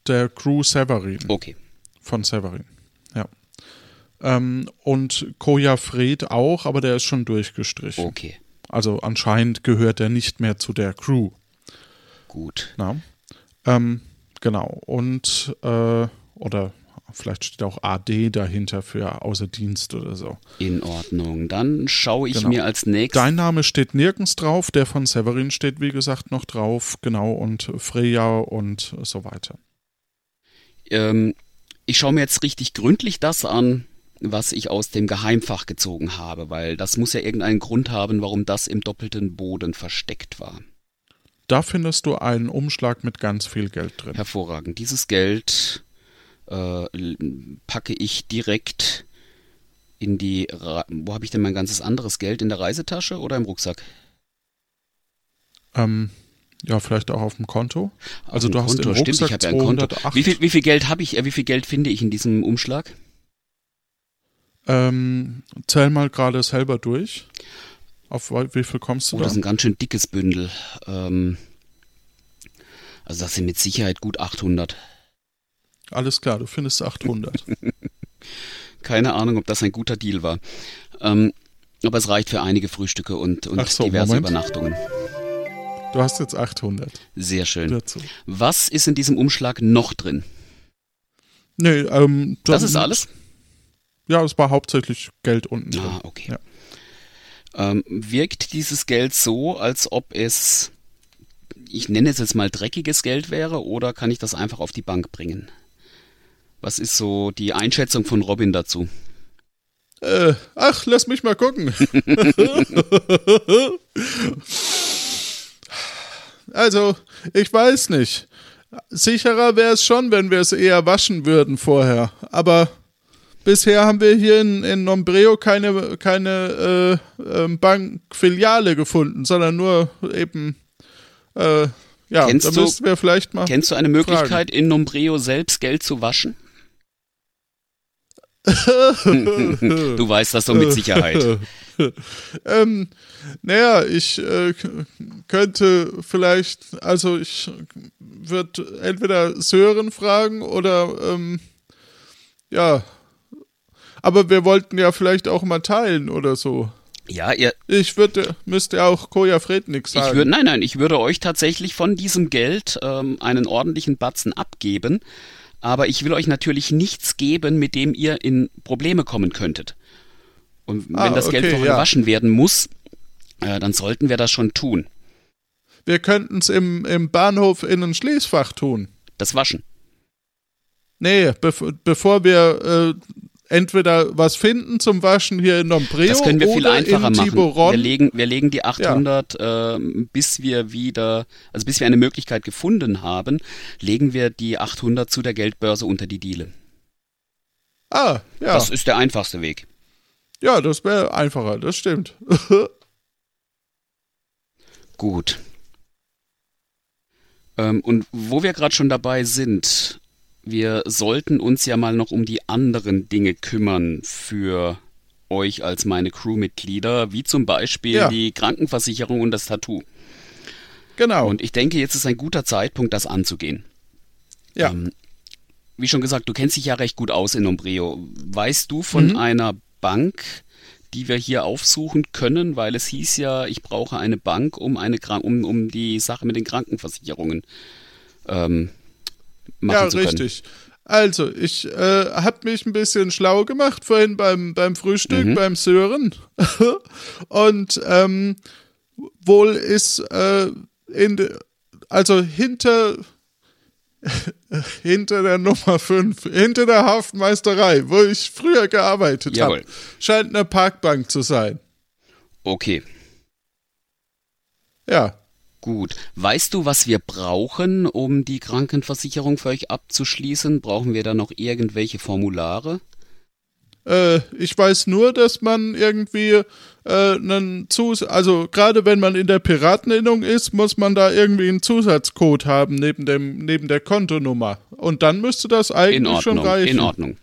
der Crew Severin Okay. von Severin. Ja. Ähm, und Koja Fred auch, aber der ist schon durchgestrichen. Okay. Also anscheinend gehört er nicht mehr zu der Crew. Gut. Na? Ähm, genau. Und, äh, oder Vielleicht steht auch AD dahinter für außer Dienst oder so. In Ordnung. Dann schaue ich Genau. mir als nächstes. Dein Name steht nirgends drauf, der von Severin steht, wie gesagt, noch drauf, genau, und Freya und so weiter. Ähm, ich schaue mir jetzt richtig gründlich das an, was ich aus dem Geheimfach gezogen habe, weil das muss ja irgendeinen Grund haben, warum das im doppelten Boden versteckt war. Da findest du einen Umschlag mit ganz viel Geld drin. Hervorragend. Dieses Geld äh, packe ich direkt in die. Ra Wo habe ich denn mein ganzes anderes Geld? In der Reisetasche oder im Rucksack? Ähm, ja, vielleicht auch auf dem Konto. Also du dem hast im Konto. Stimmt, Rucksack ich habe ja ein Konto. 208. Wie viel, wie viel Geld habe ich? Äh, wie viel Geld finde ich in diesem Umschlag? Ähm, zähl mal gerade selber durch. Auf wie viel kommst du Oh, das da? ist ein ganz schön dickes Bündel. Ähm, also das sind mit Sicherheit gut 800. Alles klar, du findest 800. Keine Ahnung, ob das ein guter Deal war. Ähm, aber es reicht für einige Frühstücke und, und so, diverse Moment. Übernachtungen. du hast jetzt 800 Sehr schön. dazu. Was ist in diesem Umschlag noch drin? Nee, ähm, Das dann- ist alles? Ja, es war hauptsächlich Geld unten. Ah, okay. Ja. Ähm, wirkt dieses Geld so, als ob es, ich nenne es jetzt mal dreckiges Geld wäre, oder kann ich das einfach auf die Bank bringen? Was ist so die Einschätzung von Robin dazu? Äh, ach, lass mich mal gucken. also, ich weiß nicht. Sicherer wäre es schon, wenn wir es eher waschen würden vorher. Aber bisher haben wir hier in, in Nombreo keine, keine äh, ähm, Bankfiliale gefunden, sondern nur eben, äh, ja, Kennst da du- müssten wir vielleicht mal. Kennst du eine Möglichkeit, in Nombreo selbst Geld zu waschen? du weißt das doch mit Sicherheit. ähm, naja, ich äh, könnte vielleicht, also ich würde entweder Sören fragen oder ähm, ja, aber wir wollten ja vielleicht auch mal teilen oder so. Ja, ihr, Ich würde, müsste auch Koja Fred nichts ich sagen. würde, nein, nein, ich würde euch tatsächlich von diesem Geld ähm, einen ordentlichen Batzen abgeben, aber ich will euch natürlich nichts geben, mit dem ihr in Probleme kommen könntet. Und wenn Ah, das Geld okay, ja. gewaschen werden muss, äh, dann sollten wir das schon tun. wir könnten es im, im Bahnhof in ein Schließfach tun. Das Waschen. Nee, bev bevor wir äh, entweder was finden zum Waschen hier in Nombreo Das können wir viel oder einfacher in machen. Tiburon. Wir legen, wir legen die 800, ähm, bis wir wieder, also bis wir eine Möglichkeit gefunden haben, legen wir die 800 zu der Geldbörse unter die Diele. Ah, ja. Das ist der einfachste Weg. Ja, das wäre einfacher, das stimmt. Gut. Ähm, und wo wir gerade schon dabei sind, wir sollten uns ja mal noch um die anderen Dinge kümmern für euch als meine Crewmitglieder, wie zum Beispiel Ja. die Krankenversicherung und das Tattoo. genau. Und ich denke, jetzt ist ein guter Zeitpunkt, das anzugehen. ja. Ähm, wie schon gesagt, du kennst dich ja recht gut aus in Umbreo. Weißt du von Mhm. einer Bank, die wir hier aufsuchen können, weil es hieß ja, ich brauche eine Bank, um eine um, um die Sache mit den Krankenversicherungen ähm, machen ja, zu können. richtig. Also, ich äh, habe mich ein bisschen schlau gemacht vorhin beim, beim Frühstück, Mhm. beim Sören. Und ähm, wohl ist äh, in also hinter hinter der Nummer 5, hinter der Hafenmeisterei, wo ich früher gearbeitet habe, scheint eine Parkbank zu sein. Okay, Ja. Gut. Weißt du, was wir brauchen, um die Krankenversicherung für euch abzuschließen? Brauchen wir da noch irgendwelche Formulare? Äh, ich weiß nur, dass man irgendwie äh, einen Zus also gerade wenn man in der Pirateninnung ist, muss man da irgendwie einen Zusatzcode haben neben dem neben der Kontonummer und dann müsste das eigentlich In Ordnung, schon reichen. in Ordnung.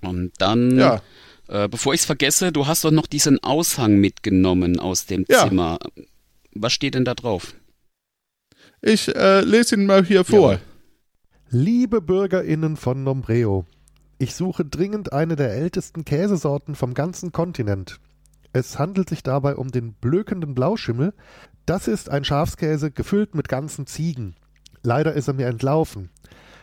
Und dann, Ja. äh, bevor ich es vergesse, du hast doch noch diesen Aushang mitgenommen aus dem Ja. Zimmer. Was steht denn da drauf? Ich äh, lese ihn mal hier vor. Jawohl. Liebe BürgerInnen von Nombreo, ich suche dringend eine der ältesten Käsesorten vom ganzen Kontinent. Es handelt sich dabei um den blökenden Blauschimmel. Das ist ein Schafskäse gefüllt mit ganzen Ziegen. Leider ist er mir entlaufen.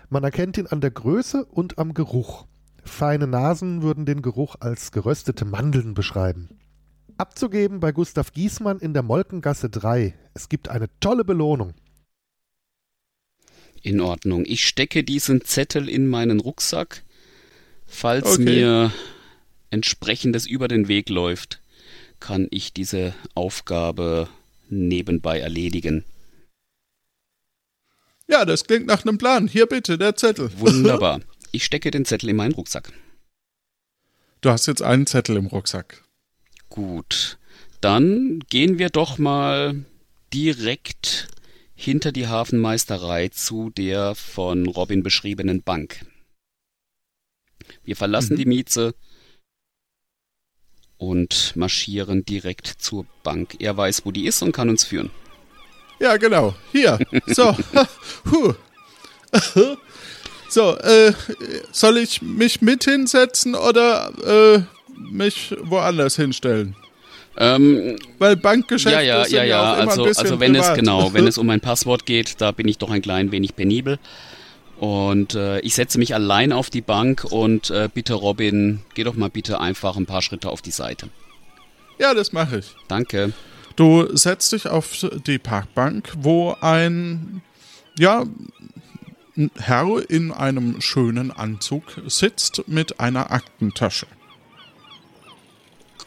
Man erkennt ihn an der Größe und am Geruch. Feine Nasen würden den Geruch als geröstete Mandeln beschreiben. Abzugeben bei Gustav Giesmann in der Molkengasse 3. Es gibt eine tolle Belohnung. In Ordnung. Ich stecke diesen Zettel in meinen Rucksack, falls Okay. mir entsprechendes über den Weg läuft, kann ich diese Aufgabe nebenbei erledigen. Ja, das klingt nach einem Plan. Hier bitte, der Zettel. Wunderbar. Ich stecke den Zettel in meinen Rucksack. Du hast jetzt einen Zettel im Rucksack. Gut. Dann gehen wir doch mal direkt hinter die Hafenmeisterei zu der von Robin beschriebenen Bank. Wir verlassen Mhm. die Mieze und marschieren direkt zur Bank. Er weiß, wo die ist und kann uns führen. Ja, genau. Hier. So. So, äh, soll ich mich mit hinsetzen oder äh, mich woanders hinstellen? Ähm, Weil Bankgeschäfte ja, ja, sind ja, ja, ja. auch immer Also, ein bisschen also wenn es privat. genau, wenn es um ein Passwort geht, da bin ich doch ein klein wenig penibel. Und äh, ich setze mich allein auf die Bank und äh, bitte Robin, geh doch mal bitte einfach ein paar Schritte auf die Seite. Ja, das mache ich. Danke. Du setzt dich auf die Parkbank, wo ein, ja, ein Herr in einem schönen Anzug sitzt mit einer Aktentasche.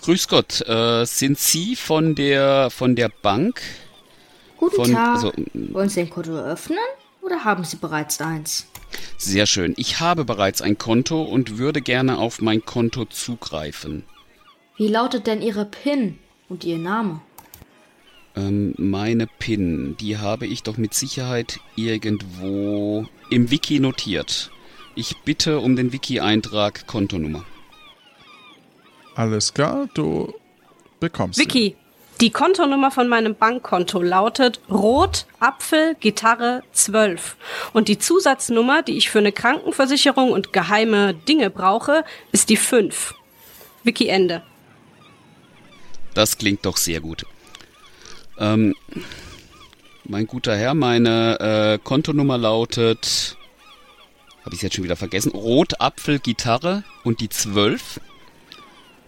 Grüß Gott, äh, sind Sie von der von der Bank? Guten Von- Tag. also- Wollen Sie ein Konto eröffnen oder haben Sie bereits eins? Sehr schön. Ich habe bereits ein Konto und würde gerne auf mein Konto zugreifen. Wie lautet denn Ihre PIN und Ihr Name? Ähm, meine PIN, die habe ich doch mit Sicherheit irgendwo im Wiki notiert. Ich bitte um den Wiki-Eintrag Kontonummer. Alles klar, du bekommst. Vicky, die Kontonummer von meinem Bankkonto lautet Rot Apfel Gitarre 12 und die Zusatznummer, die ich für eine Krankenversicherung und geheime Dinge brauche, ist die 5. Vicky Ende. Das klingt doch sehr gut. Ähm, mein guter Herr, meine äh, Kontonummer lautet, habe ich jetzt schon wieder vergessen, Rot Apfel Gitarre und die 12.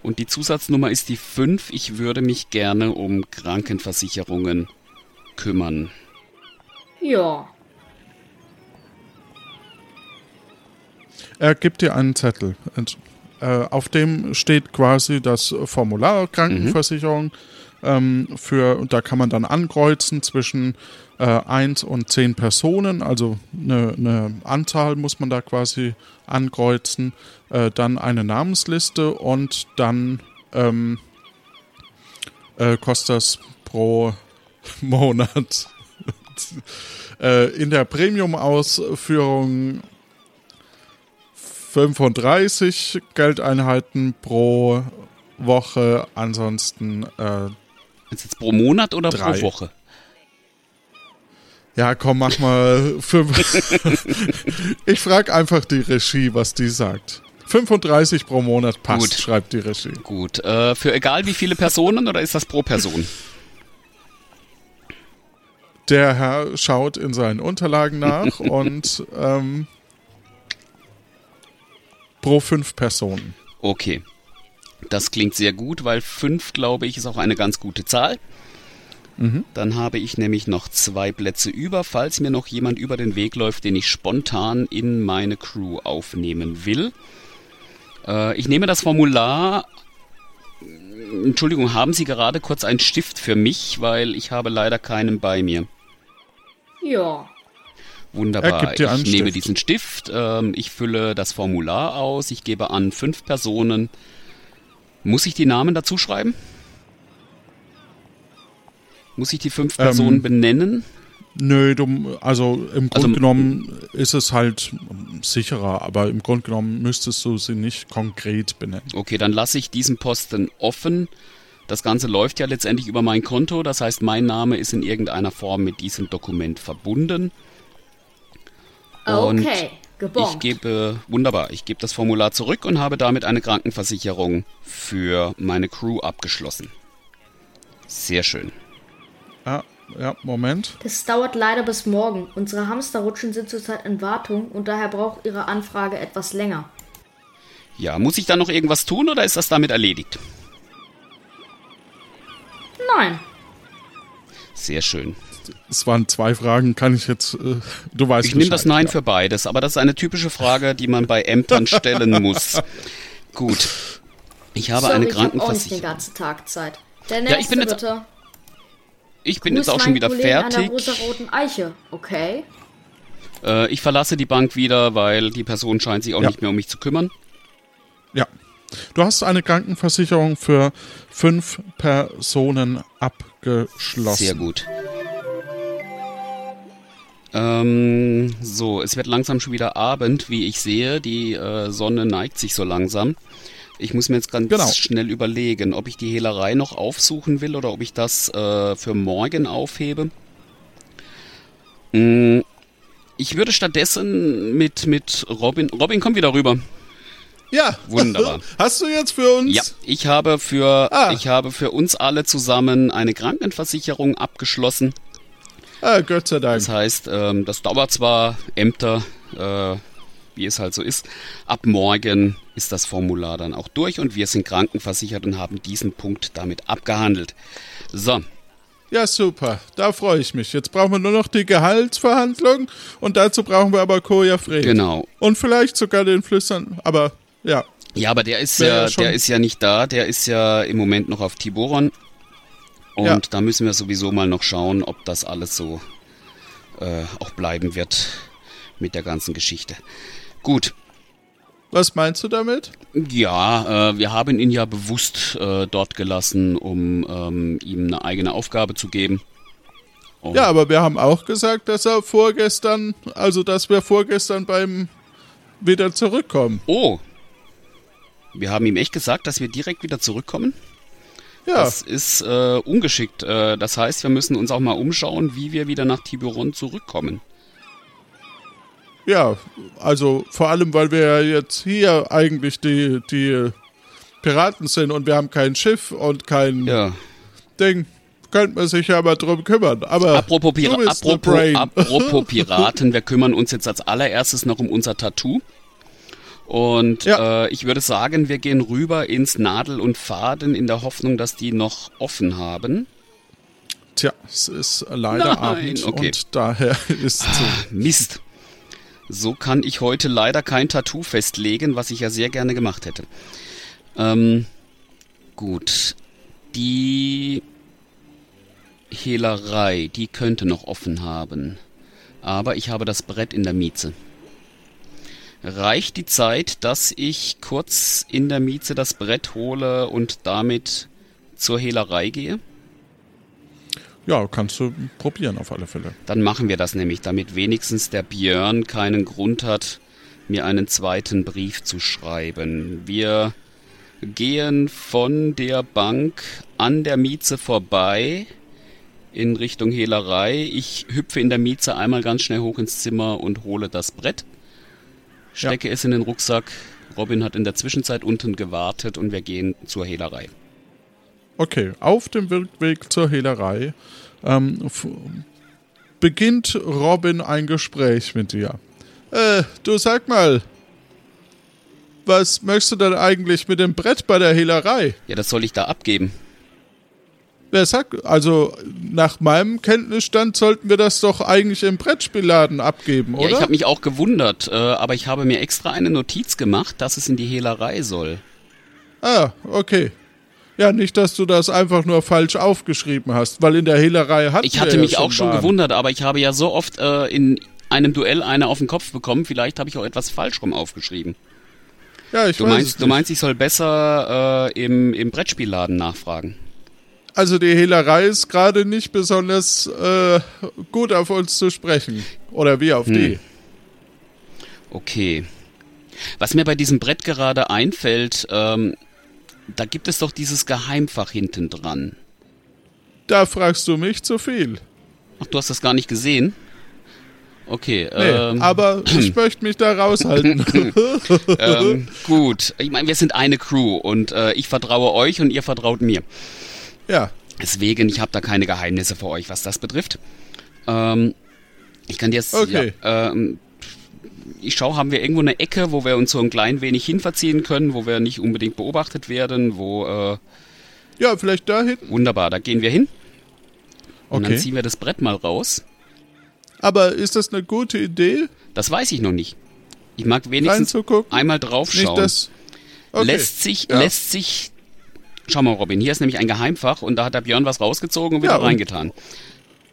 Und die Zusatznummer ist die 5. Ich würde mich gerne um Krankenversicherungen kümmern. Ja. Er gibt dir einen Zettel. Und, äh, auf dem steht quasi das Formular Krankenversicherung. Ähm, für, und da kann man dann ankreuzen zwischen äh, 1 und 10 Personen. Also eine, eine Anzahl muss man da quasi ankreuzen. Äh, dann eine Namensliste und dann ähm, äh, kostet das pro Monat. äh, in der Premium-Ausführung 35 Geldeinheiten pro Woche, ansonsten äh, Ist jetzt pro Monat oder Drei. pro Woche? Ja komm, mach mal fünf. ich frage einfach die Regie, was die sagt. 35 pro Monat passt, Gut. schreibt die Regie. Gut. Äh, für egal wie viele Personen oder ist das pro Person? Der Herr schaut in seinen Unterlagen nach und ähm, pro fünf Personen. Okay. Das klingt sehr gut, weil fünf, glaube ich, ist auch eine ganz gute Zahl. Dann habe ich nämlich noch zwei Plätze über, falls mir noch jemand über den Weg läuft, den ich spontan in meine Crew aufnehmen will. Äh, ich nehme das Formular. Entschuldigung, haben Sie gerade kurz einen Stift für mich, weil ich habe leider keinen bei mir. Ja. Wunderbar. Er ich nehme Stift. diesen Stift, ähm, ich fülle das Formular aus, ich gebe an fünf Personen. Muss ich die Namen dazu schreiben? Muss ich die fünf Personen Ähm, benennen? Nö, du, also im Grunde Also- genommen ist es halt sicherer, aber im Grunde genommen müsstest du sie nicht konkret benennen. Okay, dann lasse ich diesen Posten offen. Das Ganze läuft ja letztendlich über mein Konto, das heißt, mein Name ist in irgendeiner Form mit diesem Dokument verbunden. Und Okay. Ich Gebongt. gebe, wunderbar, ich gebe das Formular zurück und habe damit eine Krankenversicherung für meine Crew abgeschlossen. Sehr schön. Ja, ja, Moment. Das dauert leider bis morgen. Unsere Hamsterrutschen sind zurzeit in Wartung und daher braucht Ihre Anfrage etwas länger. Ja, muss ich da noch irgendwas tun oder ist das damit erledigt? Nein. Sehr schön. Es waren zwei Fragen, kann ich jetzt, äh, du weißt Ich nehme das Nein ja. für beides, aber das ist eine typische Frage, die man bei Ämtern stellen muss. Gut. Ich habe Sorry, eine ich habe auch nicht den Krankenversicherung. ganzen Tag Zeit. Der Ja, nächste ich bin jetzt- bitte. Ich bin Grüß jetzt auch schon wieder Kollegen fertig. der rosaroten Eiche, okay? Äh, ich verlasse die Bank wieder, weil die Person scheint sich auch Ja. nicht mehr um mich zu kümmern. Ja. Du hast eine Krankenversicherung für fünf Personen abgeschlossen. Sehr gut. Ähm, so, es wird langsam schon wieder Abend, wie ich sehe. Die äh, Sonne neigt sich so langsam. Ich muss mir jetzt ganz Genau. schnell überlegen, ob ich die Hehlerei noch aufsuchen will oder ob ich das äh, für morgen aufhebe. Mm, Ich würde stattdessen mit, mit Robin. Robin, komm wieder rüber. Ja. Wunderbar. Hast du jetzt für uns? Ja, ich habe für Ah. ich habe für uns alle zusammen eine Krankenversicherung abgeschlossen. Ah, Gott sei Dank. Das heißt, ähm, das dauert zwar Ämter, äh, wie es halt so ist. Ab morgen ist das Formular dann auch durch und wir sind krankenversichert und haben diesen Punkt damit abgehandelt. So, Ja, super. Da freue ich mich. Jetzt brauchen wir nur noch die Gehaltsverhandlung und dazu brauchen wir aber Koja Fred. genau. Und vielleicht sogar den Flüstern, aber ja. Ja, aber der ist ja, der ist ja nicht da. Der ist ja im Moment noch auf Tiboron. Und Ja. da müssen wir sowieso mal noch schauen, ob das alles so äh, auch bleiben wird mit der ganzen Geschichte. Gut, Was meinst du damit? Ja, äh, wir haben ihn ja bewusst äh, dort gelassen, um ähm, ihm eine eigene Aufgabe zu geben. Und Ja, aber wir haben auch gesagt, dass er vorgestern, also dass wir vorgestern beim wieder zurückkommen. Oh, wir haben ihm echt gesagt, dass wir direkt wieder zurückkommen. Ja, Das ist äh, ungeschickt. Äh, das heißt, wir müssen uns auch mal umschauen, wie wir wieder nach Tiburon zurückkommen. Ja, also vor allem, weil wir ja jetzt hier eigentlich die, die Piraten sind und wir haben kein Schiff und kein Ja. Ding. Könnte man sich ja mal drum kümmern. Aber Apropos, Pira apropos, apropos Piraten, wir kümmern uns jetzt als allererstes noch um unser Tattoo. Und Ja. äh, ich würde sagen, wir gehen rüber ins Nadel und Faden in der Hoffnung, dass die noch offen haben. Tja, es ist leider Nein, Abend okay. und daher ist zu. Mist. So kann ich heute leider kein Tattoo festlegen, was ich ja sehr gerne gemacht hätte. Ähm, gut. Die Hehlerei, die könnte noch offen haben. Aber ich habe das Brett in der Mieze. Reicht die Zeit, dass ich kurz in der Mieze das Brett hole und damit zur Hehlerei gehe? Ja, kannst du probieren auf alle Fälle. Dann machen wir das nämlich, damit wenigstens der Björn keinen Grund hat, mir einen zweiten Brief zu schreiben. Wir gehen von der Bank an der Mieze vorbei in Richtung Hehlerei. Ich hüpfe in der Mieze einmal ganz schnell hoch ins Zimmer und hole das Brett, stecke es in den Rucksack. Robin hat in der Zwischenzeit unten gewartet und wir gehen zur Hehlerei. Okay, auf dem Weg zur Hehlerei ähm, beginnt Robin ein Gespräch mit dir. Äh, du sag mal, was möchtest du denn eigentlich mit dem Brett bei der Hehlerei? Ja, das soll ich da abgeben. Wer sagt, also nach meinem Kenntnisstand sollten wir das doch eigentlich im Brettspielladen abgeben, Ja, oder? ich habe mich auch gewundert, äh, aber ich habe mir extra eine Notiz gemacht, dass es in die Hehlerei soll. ah, okay. Ja, nicht, dass du das einfach nur falsch aufgeschrieben hast, weil in der Hehlerei hat Ich hatte mich auch schon gewundert, aber ich habe ja so oft äh, in einem Duell eine auf den Kopf bekommen. Vielleicht habe ich auch etwas falsch rum aufgeschrieben. Ja, ich Du weiß meinst, du meinst, ich soll besser äh, im, im Brettspielladen nachfragen? Also die Hehlerei ist gerade nicht besonders äh, gut auf uns zu sprechen. Oder wie auf die. Okay. Was mir bei diesem Brett gerade einfällt, ähm, da gibt es doch dieses Geheimfach hinten dran. Da fragst du mich zu viel. Ach, du hast das gar nicht gesehen? Okay, Nee, ähm, aber ich möchte mich da raushalten. ähm, gut. Ich meine, wir sind eine Crew und äh, ich vertraue euch und ihr vertraut mir. ja, Deswegen, ich habe da keine Geheimnisse für euch, was das betrifft. Ähm, ich kann dir jetzt, Okay. ja, ähm, ich schaue, haben wir irgendwo eine Ecke, wo wir uns so ein klein wenig hinverziehen können, wo wir nicht unbedingt beobachtet werden, wo, äh, Ja, vielleicht dahin. wunderbar, da gehen wir hin. Und dann Okay. ziehen wir das Brett mal raus. Aber ist das eine gute Idee, Das weiß ich noch nicht. Ich mag wenigstens einmal Nicht draufschauen. das. Okay. Lässt sich, Ja. lässt sich. Schau mal, Robin, hier ist nämlich ein Geheimfach und da hat der Björn was rausgezogen und wieder Ja, und- reingetan.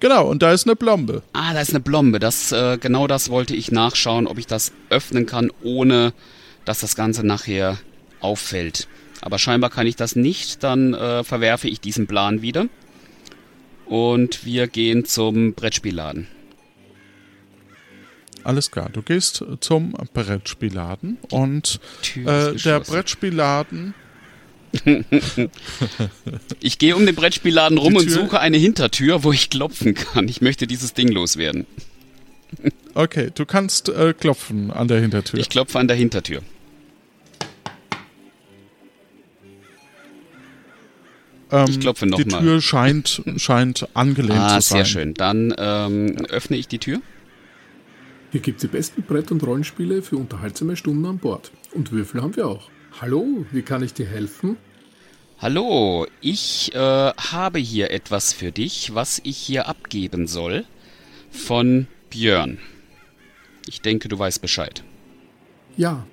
Genau, und da ist eine Blombe. Ah, da ist eine Blombe. Das, äh, genau das wollte ich nachschauen, ob ich das öffnen kann, ohne dass das Ganze nachher auffällt. Aber scheinbar kann ich das nicht, dann äh, verwerfe ich diesen Plan wieder. Und wir gehen zum Brettspielladen. Alles klar, du gehst zum Brettspielladen und äh, der. Brettspielladen. Ich gehe um den Brettspielladen rum und suche eine Hintertür, wo ich klopfen kann. Ich möchte dieses Ding loswerden. Okay, du kannst äh, klopfen an der Hintertür. Ich klopfe an der Hintertür. ähm, ich klopfe noch Die mal. Tür scheint, scheint angelehnt Ah, zu sein. sehr schön. Dann ähm, öffne ich die Tür. Hier gibt's die besten Brett- und Rollenspiele für unterhaltsame Stunden an Bord. Und Würfel haben wir auch. Hallo, wie kann ich dir helfen? Hallo, ich äh, habe hier etwas für dich, was ich hier abgeben soll. Von Björn. Ich denke, du weißt Bescheid. Ja,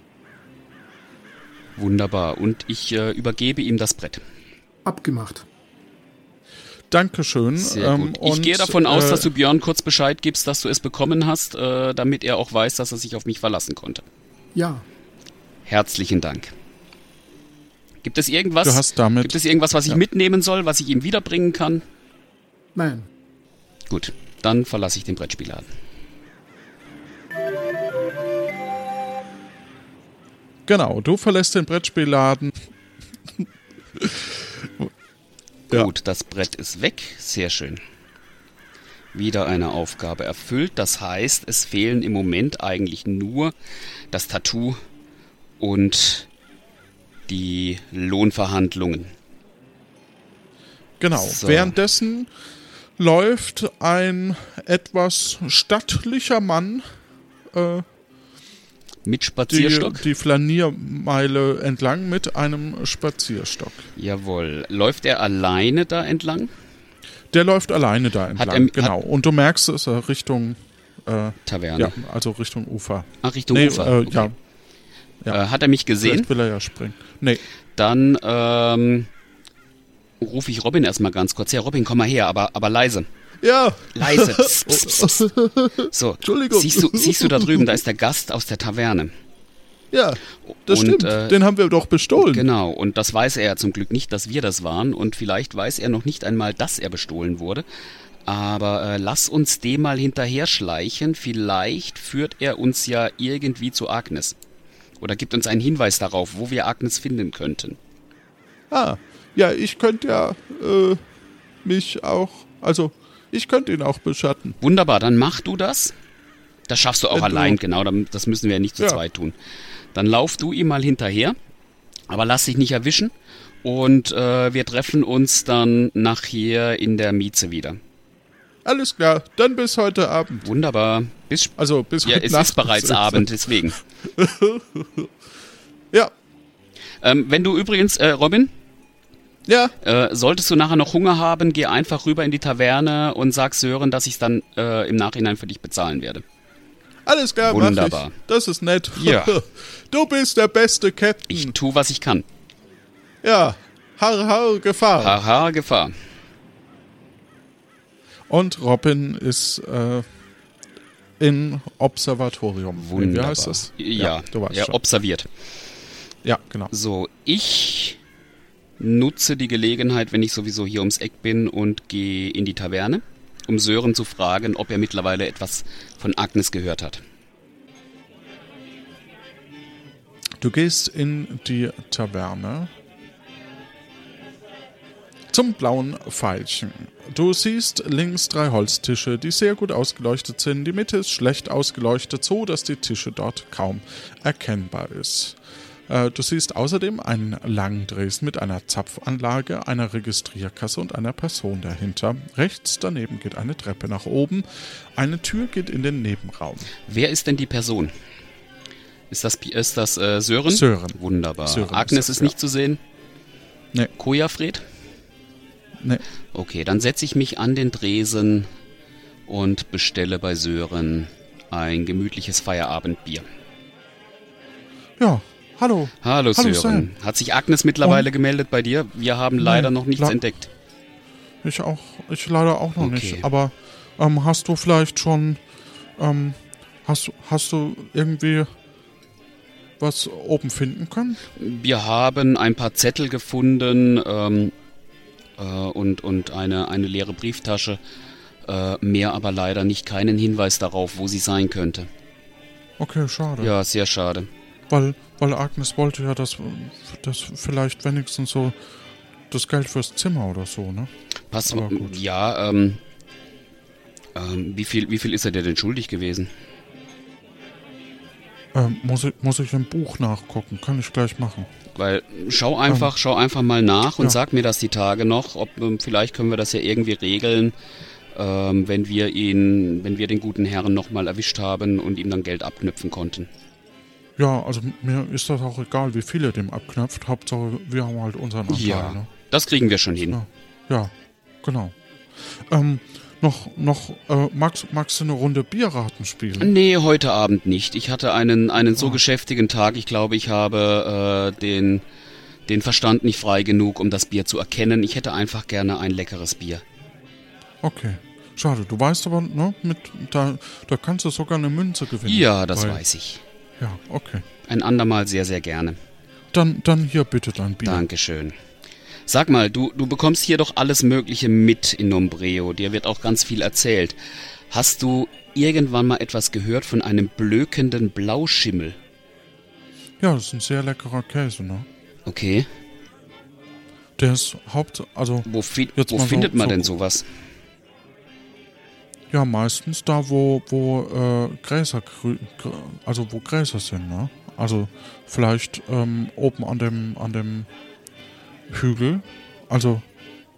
Wunderbar. Und ich äh, übergebe ihm das Brett. abgemacht. Dankeschön. Sehr ähm, gut. Ich und, gehe davon aus, äh, dass du Björn kurz Bescheid gibst, dass du es bekommen hast, äh, damit er auch weiß, dass er sich auf mich verlassen konnte. Ja, Herzlichen Dank. Gibt es irgendwas? Du hast damit- gibt es irgendwas, was ich Ja. mitnehmen soll, was ich ihm wiederbringen kann? nein. Gut, dann verlasse ich den Brettspielladen. Genau, du verlässt den Brettspielladen. Ja. Gut, das Brett ist weg. Sehr schön. Wieder eine Aufgabe erfüllt. Das heißt, es fehlen im Moment eigentlich nur das Tattoo und die Lohnverhandlungen. Genau. So. Währenddessen läuft ein etwas stattlicher Mann äh, Mit die, Spazierstock? die Flaniermeile entlang mit einem Spazierstock. Jawohl. Läuft er alleine da entlang? Der läuft alleine da entlang, er- genau. Und du merkst es äh, Richtung, äh, Taverne. ja, also Richtung Ufer. Ach, Richtung nee, Ufer. Äh, Okay. Ja, ja. Äh, hat er mich gesehen? vielleicht will er ja springen. Nee, Dann ähm, rufe ich Robin erstmal ganz kurz. Ja, Robin, komm mal her, aber, aber leise. ja, Leise. Psst, psst, psst. So, Entschuldigung. Siehst du, siehst du da drüben, da ist der Gast aus der Taverne. ja, das Und, stimmt. äh, Den haben wir doch bestohlen. Genau, und das weiß er ja zum Glück nicht, dass wir das waren. Und vielleicht weiß er noch nicht einmal, dass er bestohlen wurde. Aber äh, lass uns dem mal hinterher schleichen. Vielleicht führt er uns ja irgendwie zu Agnes. Oder gibt uns einen Hinweis darauf, wo wir Agnes finden könnten. Ah, ja, ich könnte ja äh, mich auch, also ich könnte ihn auch beschatten. Wunderbar, dann mach du das. Das schaffst du auch Wenn du- allein, genau. dann- Das müssen wir ja nicht zu Ja. zweit tun. Dann lauf du ihm mal hinterher, aber lass dich nicht erwischen. Und äh, wir treffen uns dann nachher in der Mieze wieder. Alles klar, dann bis heute Abend. Wunderbar. Bis Also bis ja, heute es Nacht. ist bereits Abend, deswegen. Ja, Ähm, wenn du übrigens, äh, Robin, ja, äh, solltest du nachher noch Hunger haben, geh einfach rüber in die Taverne und sag Sören, dass ich dann äh, im Nachhinein für dich bezahlen werde. alles klar, Wunderbar. Das ist nett. Ja. Du bist der beste Captain. Ich tu, was ich kann. ja, har, har, Gefahr. Haha, Gefahr. Und Robin ist äh, im Observatorium. Wunderbar. Wie heißt das? Ja, du weißt ja schon. observiert. Ja, genau. So, ich nutze die Gelegenheit, wenn ich sowieso hier ums Eck bin und gehe in die Taverne, um Sören zu fragen, ob er mittlerweile etwas von Agnes gehört hat. Du gehst in die Taverne zum blauen Veilchen. Du siehst links drei Holztische, die sehr gut ausgeleuchtet sind. Die Mitte ist schlecht ausgeleuchtet, so dass die Tische dort kaum erkennbar ist. Äh, du siehst außerdem einen langen Dresden mit einer Zapfanlage, einer Registrierkasse und einer Person dahinter. Rechts daneben geht eine Treppe nach oben. Eine Tür geht in den Nebenraum. Wer ist denn die Person? Ist das, ist das äh, Sören? Sören. Wunderbar. Sören Agnes ist das, ist nicht ja. zu sehen? Nee. Kojafred? Nee. Okay, dann setze ich mich an den Dresen und bestelle bei Sören ein gemütliches Feierabendbier. Ja, hallo. Hallo, Hallo, Sören. Hat sich Agnes mittlerweile gemeldet bei dir? Wir haben leider Nee, noch nichts entdeckt. Ich auch, ich leider auch noch Okay. nicht. Aber ähm, hast du vielleicht schon, ähm, hast, du- hast du irgendwie was oben finden können? Wir haben ein paar Zettel gefunden ähm, äh, und, und eine, eine leere Brieftasche. Äh, mehr aber leider nicht keinen Hinweis darauf, wo sie sein könnte. Okay, schade. Ja, sehr schade. Weil, weil Agnes wollte ja, dass, dass vielleicht wenigstens so das Geld fürs Zimmer oder so, ne? Pass gut. Ja, ähm, ähm, wie viel, wie viel ist er dir denn schuldig gewesen? Ähm, muss, ich, muss ich im Buch nachgucken? Kann ich gleich machen. Weil schau einfach, schau einfach mal nach und ja. sag mir das die Tage noch. Ob ähm, vielleicht können wir das ja irgendwie regeln, ähm, wenn wir ihn, wenn wir den guten Herrn nochmal erwischt haben und ihm dann Geld abknüpfen konnten. Ja, also mir ist das auch egal, wie viel er dem abknöpft. Hauptsache, wir haben halt unseren Anteil, Ja, ne? das kriegen wir schon hin. Ja, ja genau. Ähm, noch, noch, äh, magst, magst du eine Runde Bierraten spielen? Nee, heute Abend nicht. Ich hatte einen, einen so Oh. geschäftigen Tag. Ich glaube, ich habe äh, den, den Verstand nicht frei genug, um das Bier zu erkennen. Ich hätte einfach gerne ein leckeres Bier. Okay. Schade, du weißt aber, ne, mit, da, da kannst du sogar eine Münze gewinnen. Ja, das Weil- weiß ich. Ja, okay. Ein andermal sehr, sehr gerne. Dann, dann hier bitte dein Bier. Dankeschön. Sag mal, du, du bekommst hier doch alles Mögliche mit in Nombreo. Dir wird auch ganz viel erzählt. Hast du irgendwann mal etwas gehört von einem blökenden Blauschimmel? Ja, das ist ein sehr leckerer Käse, ne? Okay. Der ist Haupt, also Wo, fi wo mal so- findet man so- denn sowas? ja meistens da, wo, wo äh, Gräser, also wo Gräser sind, ne? Also vielleicht ähm, oben an dem, an dem Hügel, also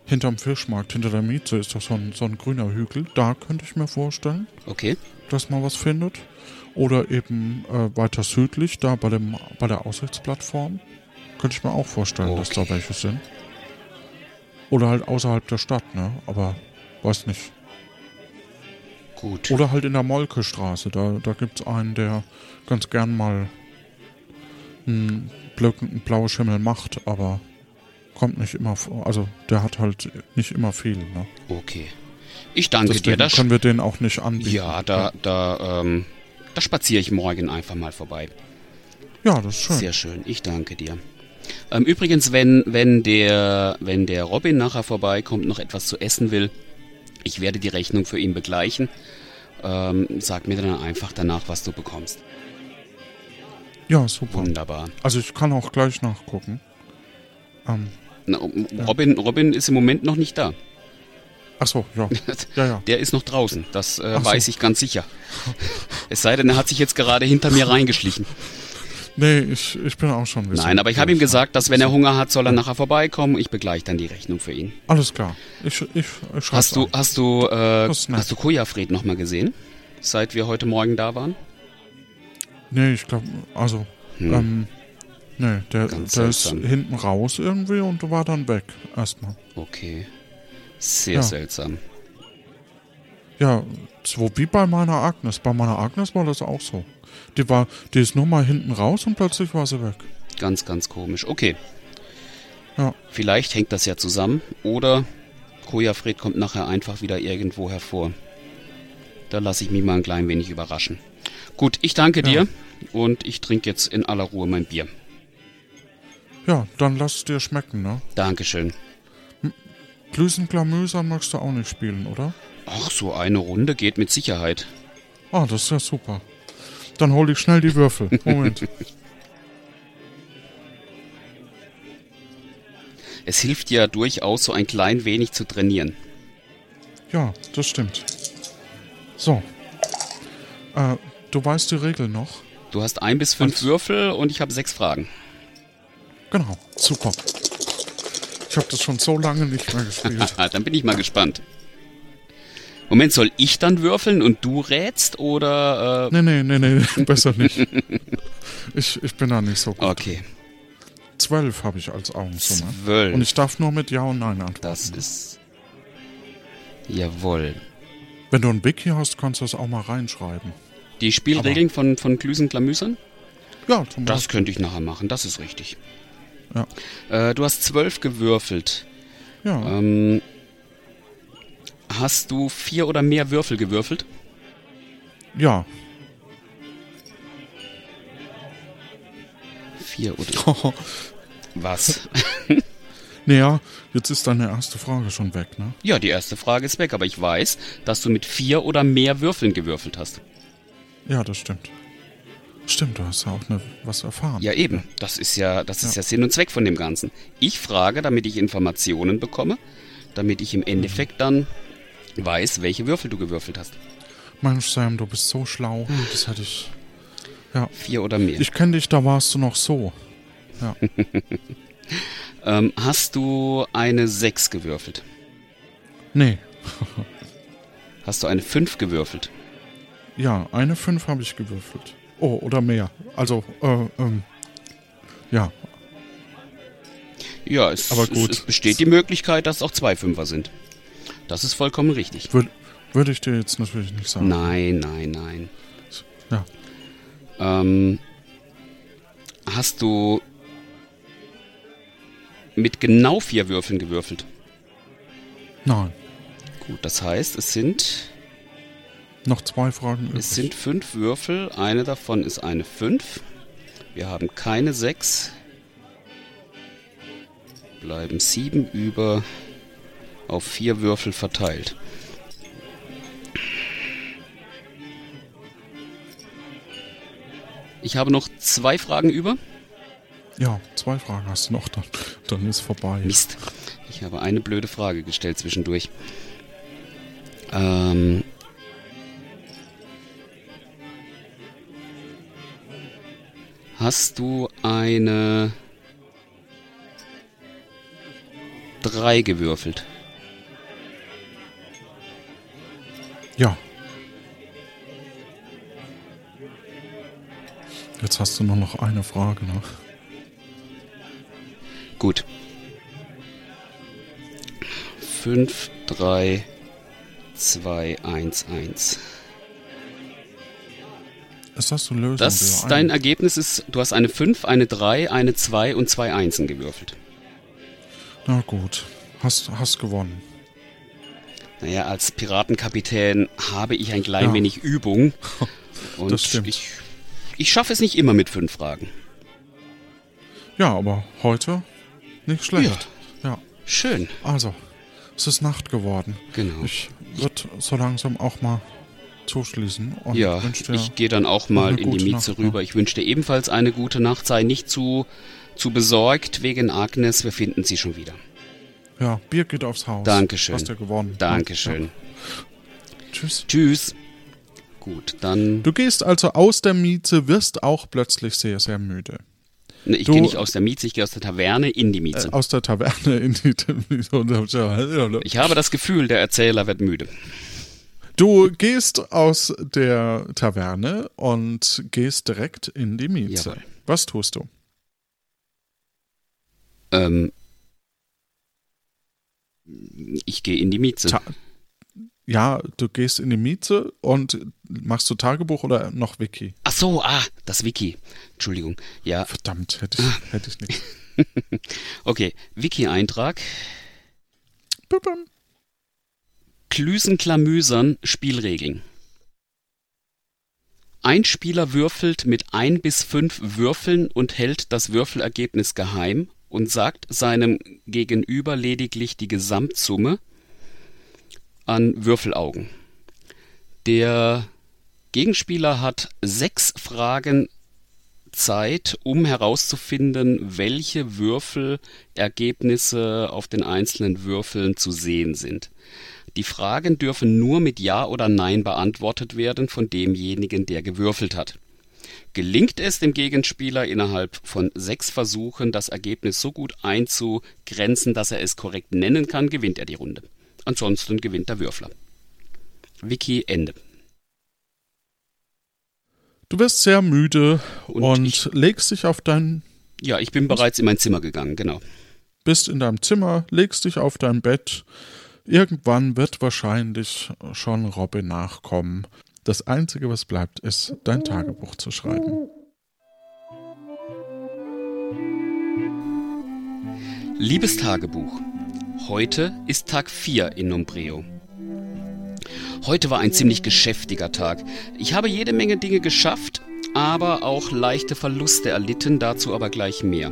hinterm Fischmarkt, hinter der Mieze ist doch so ein, so ein grüner Hügel. Da könnte ich mir vorstellen, Okay. dass man was findet. Oder eben äh, weiter südlich, da bei, dem, bei der Aussichtsplattform. Könnte ich mir auch vorstellen, dass da Okay. welche sind. Oder halt außerhalb der Stadt, ne? Aber weiß nicht. Gut. Oder halt in der Molkestraße. Da, da gibt es einen, der ganz gern mal einen blauen Schimmel macht, aber kommt nicht immer vor. Also der hat halt nicht immer viel. Ne? Okay. Ich danke dir. Deswegen Das können wir den auch nicht anbieten. ja, da, da, ähm, da spaziere ich morgen einfach mal vorbei. Ja, das ist schön. Sehr schön. Ich danke dir. Ähm, übrigens, wenn, wenn, der, wenn der Robin nachher vorbeikommt, noch etwas zu essen will, ich werde die Rechnung für ihn begleichen. Ähm, sag mir dann einfach danach, was du bekommst. Ja, super. Wunderbar. Also ich kann auch gleich nachgucken. Ähm, Na, Robin, Robin ist im Moment noch nicht da. ach so, ja. Ja, ja. Der ist noch draußen. Das äh, so. weiß ich ganz sicher. Es sei denn, er hat sich jetzt gerade hinter mir reingeschlichen. Nee, ich, ich bin auch schon ein Nein, aber ich habe ihm gesagt, dass wenn er Hunger hat, soll er nachher vorbeikommen. Ich begleiche dann die Rechnung für ihn. Alles klar. Ich, ich, ich Hast du, an. hast du, äh, hast du Kojafred noch mal gesehen? Seit wir heute Morgen da waren? Nee, ich glaube, also, Hm. ähm, nee, der, der ist hinten raus irgendwie und war dann weg. Erstmal. Okay. Sehr Ja. seltsam. Ja, so wie bei meiner Agnes. Bei meiner Agnes war das auch so. Die war, die ist nur mal hinten raus und plötzlich war sie weg. Ganz, ganz komisch. Okay. Ja. Vielleicht hängt das ja zusammen oder Kojafred kommt nachher einfach wieder irgendwo hervor. Da lasse ich mich mal ein klein wenig überraschen. Gut, ich danke Ja. dir und ich trinke jetzt in aller Ruhe mein Bier. Ja, dann lass es dir schmecken, ne? Dankeschön. Glüsenglamösern magst du auch nicht spielen, oder? Ach, so eine Runde geht mit Sicherheit. Ah, das ist ja super. Dann hol ich schnell die Würfel. Moment. Es hilft ja durchaus, so ein klein wenig zu trainieren. ja, das stimmt. So. Äh, du weißt die Regel noch? Du hast ein bis fünf Als- Würfel und ich habe sechs Fragen. Genau, super. Ich habe das schon so lange nicht mehr gespielt. dann bin ich mal gespannt. Moment, soll ich dann würfeln und du rätst oder? Äh nee, nee, nee, nee, besser nicht. ich, ich bin da nicht so gut. Okay. Zwölf habe ich als Augensumme. Zwölf. Und ich darf nur mit Ja und Nein antworten. Das ist. Jawohl. Wenn du ein Wiki hast, kannst du das auch mal reinschreiben. Die Spielregeln Aber von, von Klüsen Klamüsern? Ja, zum Das Beispiel. könnte ich nachher machen, das ist richtig. Ja. Äh, du hast zwölf gewürfelt. Ja. Ähm, hast du vier oder mehr Würfel gewürfelt? Ja. Vier oder. Was? naja, jetzt ist deine erste Frage schon weg, ne? ja, die erste Frage ist weg, aber ich weiß, dass du mit vier oder mehr Würfeln gewürfelt hast. Ja, das stimmt. Stimmt, du hast ja auch ne, was erfahren. Ja, eben. Das ist ja, das ist ja. Sinn und Zweck von dem Ganzen. Ich frage, damit ich Informationen bekomme, damit ich im Endeffekt dann weiß, welche Würfel du gewürfelt hast. Mensch, Sam, du bist so schlau. Das hätte ich. Ja. Vier oder mehr. Ich kenne dich, da warst du noch so. Ja. ähm, hast du eine 6 gewürfelt? nee. Hast du eine 5 gewürfelt? Ja, eine 5 habe ich gewürfelt. Oh, oder mehr. Also, äh, ähm. Ja. Ja, es, Aber gut. Es, es besteht die Möglichkeit, dass auch zwei Fünfer sind. Das ist vollkommen richtig. Würde würd ich dir jetzt natürlich nicht sagen. Nein, nein, nein. Ja. Ähm, hast du mit genau vier Würfeln gewürfelt? Nein. Gut, das heißt, es sind Noch zwei Fragen übrig. es sind fünf Würfel. Eine davon ist eine 5. Wir haben keine 6. Bleiben sieben über auf vier Würfel verteilt. Ich habe noch zwei Fragen über. Ja, zwei Fragen hast du noch, dann, dann ist vorbei. Mist. Ich habe eine blöde Frage gestellt zwischendurch. Ähm. Hast du eine 3 gewürfelt? Ja. Jetzt hast du nur noch eine Frage, ne? Gut. 5, 3, 2, 1, 1. Ist das so Lösung? Das, dein? Ergebnis ist, du hast eine 5, eine 3, eine 2 und zwei Einsen gewürfelt. Na gut. Hast, hast gewonnen. Naja, als Piratenkapitän habe ich ein klein Ja. wenig Übung. Und Das stimmt. Ich, ich schaffe es nicht immer mit fünf Fragen. Ja, aber heute nicht schlecht. Ja. Schön. Also, es ist Nacht geworden. Genau. Ich würde so langsam auch mal zuschließen. Und ja, ich gehe dann auch mal in die Mieze Nacht, rüber. ne? Ich wünsche dir ebenfalls eine gute Nacht. Sei nicht zu, zu besorgt wegen Agnes. Wir finden sie schon wieder. Ja, Bier geht aufs Haus. Dankeschön. Hast du gewonnen. Dankeschön. Ja. Tschüss. Tschüss. Gut, dann. Du gehst also aus der Mieze, wirst auch plötzlich sehr, sehr müde. Ne, ich gehe nicht aus der Mieze, ich gehe aus der Taverne in die Mieze. Äh, aus der Taverne in die Mieze. ich habe das Gefühl, der Erzähler wird müde. Du gehst aus der Taverne und gehst direkt in die Mieze. Jawohl. Was tust du? Ähm, ich gehe in die Mieze. Ta ja, du gehst in die Mieze und machst du Tagebuch oder noch Wiki? Ach so, ah, das Wiki. Entschuldigung. Ja, Verdammt, hätte ich, hätte ich nicht. okay. Wiki-Eintrag. Klüsenklamüsern Spielregeln. Ein Spieler würfelt mit ein bis fünf Würfeln und hält das Würfelergebnis geheim und sagt seinem Gegenüber lediglich die Gesamtsumme an Würfelaugen. Der Gegenspieler hat sechs Fragen Zeit, um herauszufinden, welche Würfelergebnisse auf den einzelnen Würfeln zu sehen sind. Die Fragen dürfen nur mit Ja oder Nein beantwortet werden von demjenigen, der gewürfelt hat. Gelingt es dem Gegenspieler innerhalb von sechs Versuchen das Ergebnis so gut einzugrenzen, dass er es korrekt nennen kann, gewinnt er die Runde. Ansonsten gewinnt der Würfler. Wiki Ende. Du wirst sehr müde Und und, legst dich auf dein, Ja, ich bin bereits in mein Zimmer gegangen, genau. bist in deinem Zimmer, legst dich auf dein Bett. Irgendwann wird wahrscheinlich schon Robin nachkommen. Das Einzige, was bleibt, ist, dein Tagebuch zu schreiben. Liebes Tagebuch, heute ist Tag 4 in Nombreo. Heute war ein ziemlich geschäftiger Tag. Ich habe jede Menge Dinge geschafft, aber auch leichte Verluste erlitten, dazu aber gleich mehr.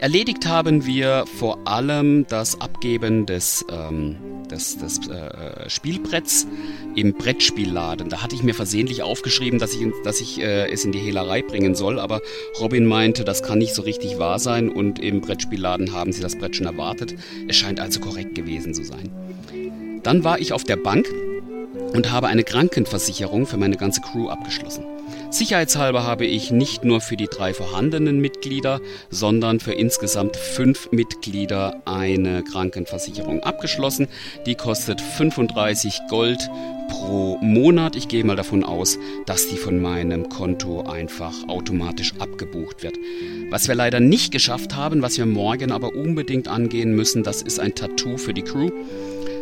Erledigt haben wir vor allem das Abgeben des, ähm, des, des äh, Spielbretts im Brettspielladen. Da hatte ich mir versehentlich aufgeschrieben, dass ich, dass ich äh, es in die Hehlerei bringen soll, aber Robin meinte, das kann nicht so richtig wahr sein und im Brettspielladen haben sie das Brett schon erwartet. Es scheint also korrekt gewesen zu sein. Dann war ich auf der Bank und habe eine Krankenversicherung für meine ganze Crew abgeschlossen. Sicherheitshalber habe ich nicht nur für die drei vorhandenen Mitglieder, sondern für insgesamt fünf Mitglieder eine Krankenversicherung abgeschlossen. Die kostet 35 Gold pro Monat. Ich gehe mal davon aus, dass die von meinem Konto einfach automatisch abgebucht wird. Was wir leider nicht geschafft haben, was wir morgen aber unbedingt angehen müssen, das ist ein Tattoo für die Crew.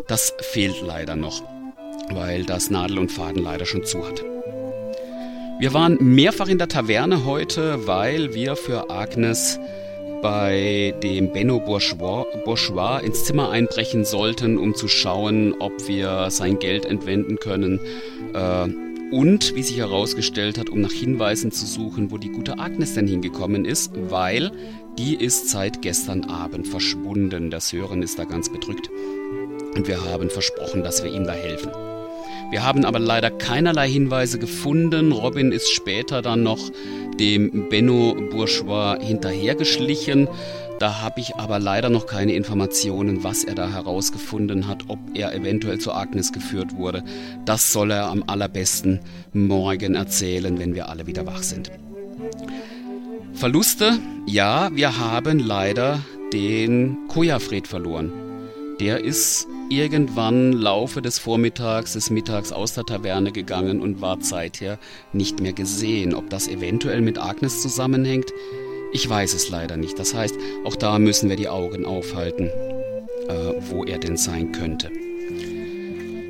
Das fehlt leider noch, weil das Nadel und Faden leider schon zu hat. Wir waren mehrfach in der Taverne heute, weil wir für Agnes bei dem Benno Bourgeois, Bourgeois ins Zimmer einbrechen sollten, um zu schauen, ob wir sein Geld entwenden können. Äh, und, wie sich herausgestellt hat, um nach Hinweisen zu suchen, wo die gute Agnes denn hingekommen ist, weil die ist seit gestern Abend verschwunden. Der Sören ist da ganz bedrückt. Und wir haben versprochen, dass wir ihm da helfen. Wir haben aber leider keinerlei Hinweise gefunden. Robin ist später dann noch dem Benno Bourgeois hinterhergeschlichen. Da habe ich aber leider noch keine Informationen, was er da herausgefunden hat, ob er eventuell zu Agnes geführt wurde. Das soll er am allerbesten morgen erzählen, wenn wir alle wieder wach sind. Verluste? Ja, wir haben leider den Kojafred verloren. Der ist irgendwann Laufe des Vormittags, des Mittags aus der Taverne gegangen und war seither nicht mehr gesehen. Ob das eventuell mit Agnes zusammenhängt, ich weiß es leider nicht. Das heißt, auch da müssen wir die Augen aufhalten, äh, wo er denn sein könnte.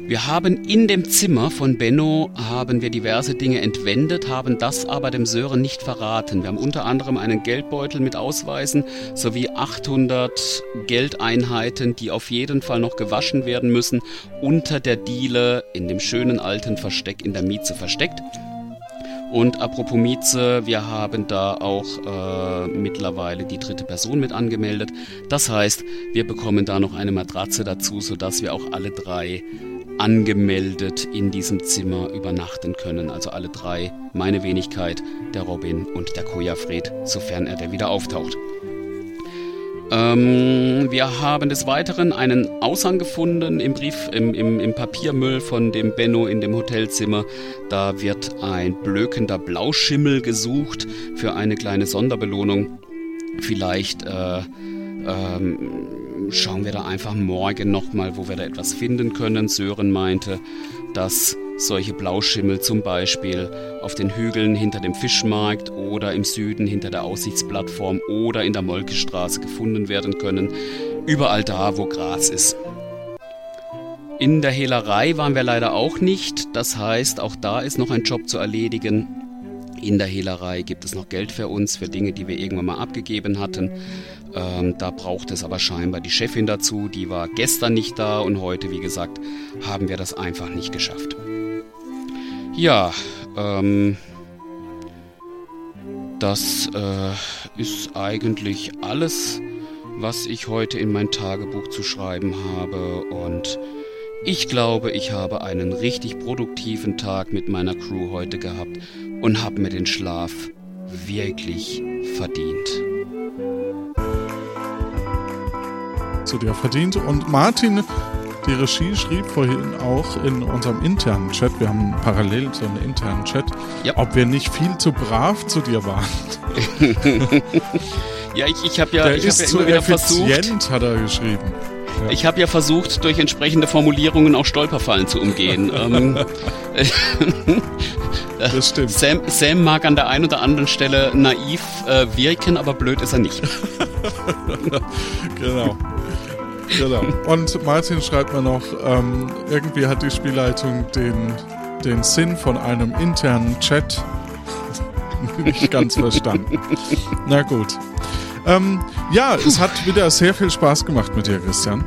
Wir haben in dem Zimmer von Benno haben wir diverse Dinge entwendet, haben das aber dem Sören nicht verraten. Wir haben unter anderem einen Geldbeutel mit Ausweisen sowie 800 Geldeinheiten, die auf jeden Fall noch gewaschen werden müssen, unter der Diele in dem schönen alten Versteck in der Mieze versteckt. Und apropos Mieze, wir haben da auch äh, mittlerweile die dritte Person mit angemeldet. Das heißt, wir bekommen da noch eine Matratze dazu, sodass wir auch alle drei angemeldet in diesem Zimmer übernachten können. Also alle drei, meine Wenigkeit, der Robin und der Kojafred, sofern er denn wieder auftaucht. Ähm, wir haben des Weiteren einen Aushang gefunden im Brief, im, im, im Papiermüll von dem Benno in dem Hotelzimmer. Da wird ein blökender Blauschimmel gesucht für eine kleine Sonderbelohnung. Vielleicht äh, ähm, schauen wir da einfach morgen nochmal, wo wir da etwas finden können. Sören meinte, dass solche Blauschimmel zum Beispiel auf den Hügeln hinter dem Fischmarkt oder im Süden hinter der Aussichtsplattform oder in der Molkestraße gefunden werden können. Überall da, wo Gras ist. In der Hehlerei waren wir leider auch nicht. Das heißt, auch da ist noch ein Job zu erledigen. In der Hehlerei gibt es noch Geld für uns, für Dinge, die wir irgendwann mal abgegeben hatten. Ähm, da braucht es aber scheinbar die Chefin dazu. Die war gestern nicht da und heute, wie gesagt, haben wir das einfach nicht geschafft. Ja, ähm, das äh, ist eigentlich alles, was ich heute in mein Tagebuch zu schreiben habe und ich glaube, ich habe einen richtig produktiven Tag mit meiner Crew heute gehabt und habe mir den Schlaf wirklich verdient. Zu dir verdient. Und Martin, die Regie schrieb vorhin auch in unserem internen Chat, wir haben parallel so einen internen Chat, Ja. ob wir nicht viel zu brav zu dir waren. Ja, ich, ich habe ja, Der ich hab ist ja zu immer wieder versucht. hat er geschrieben. Ja. Ich habe ja versucht, durch entsprechende Formulierungen auch Stolperfallen zu umgehen. ähm, das stimmt. Sam, Sam mag an der einen oder anderen Stelle naiv äh, wirken, aber blöd ist er nicht. genau. Genau. Und Martin schreibt mir noch, ähm, irgendwie hat die Spielleitung den, den Sinn von einem internen Chat nicht ganz verstanden. Na gut. Ähm, ja, es hat wieder sehr viel Spaß gemacht mit dir, Christian.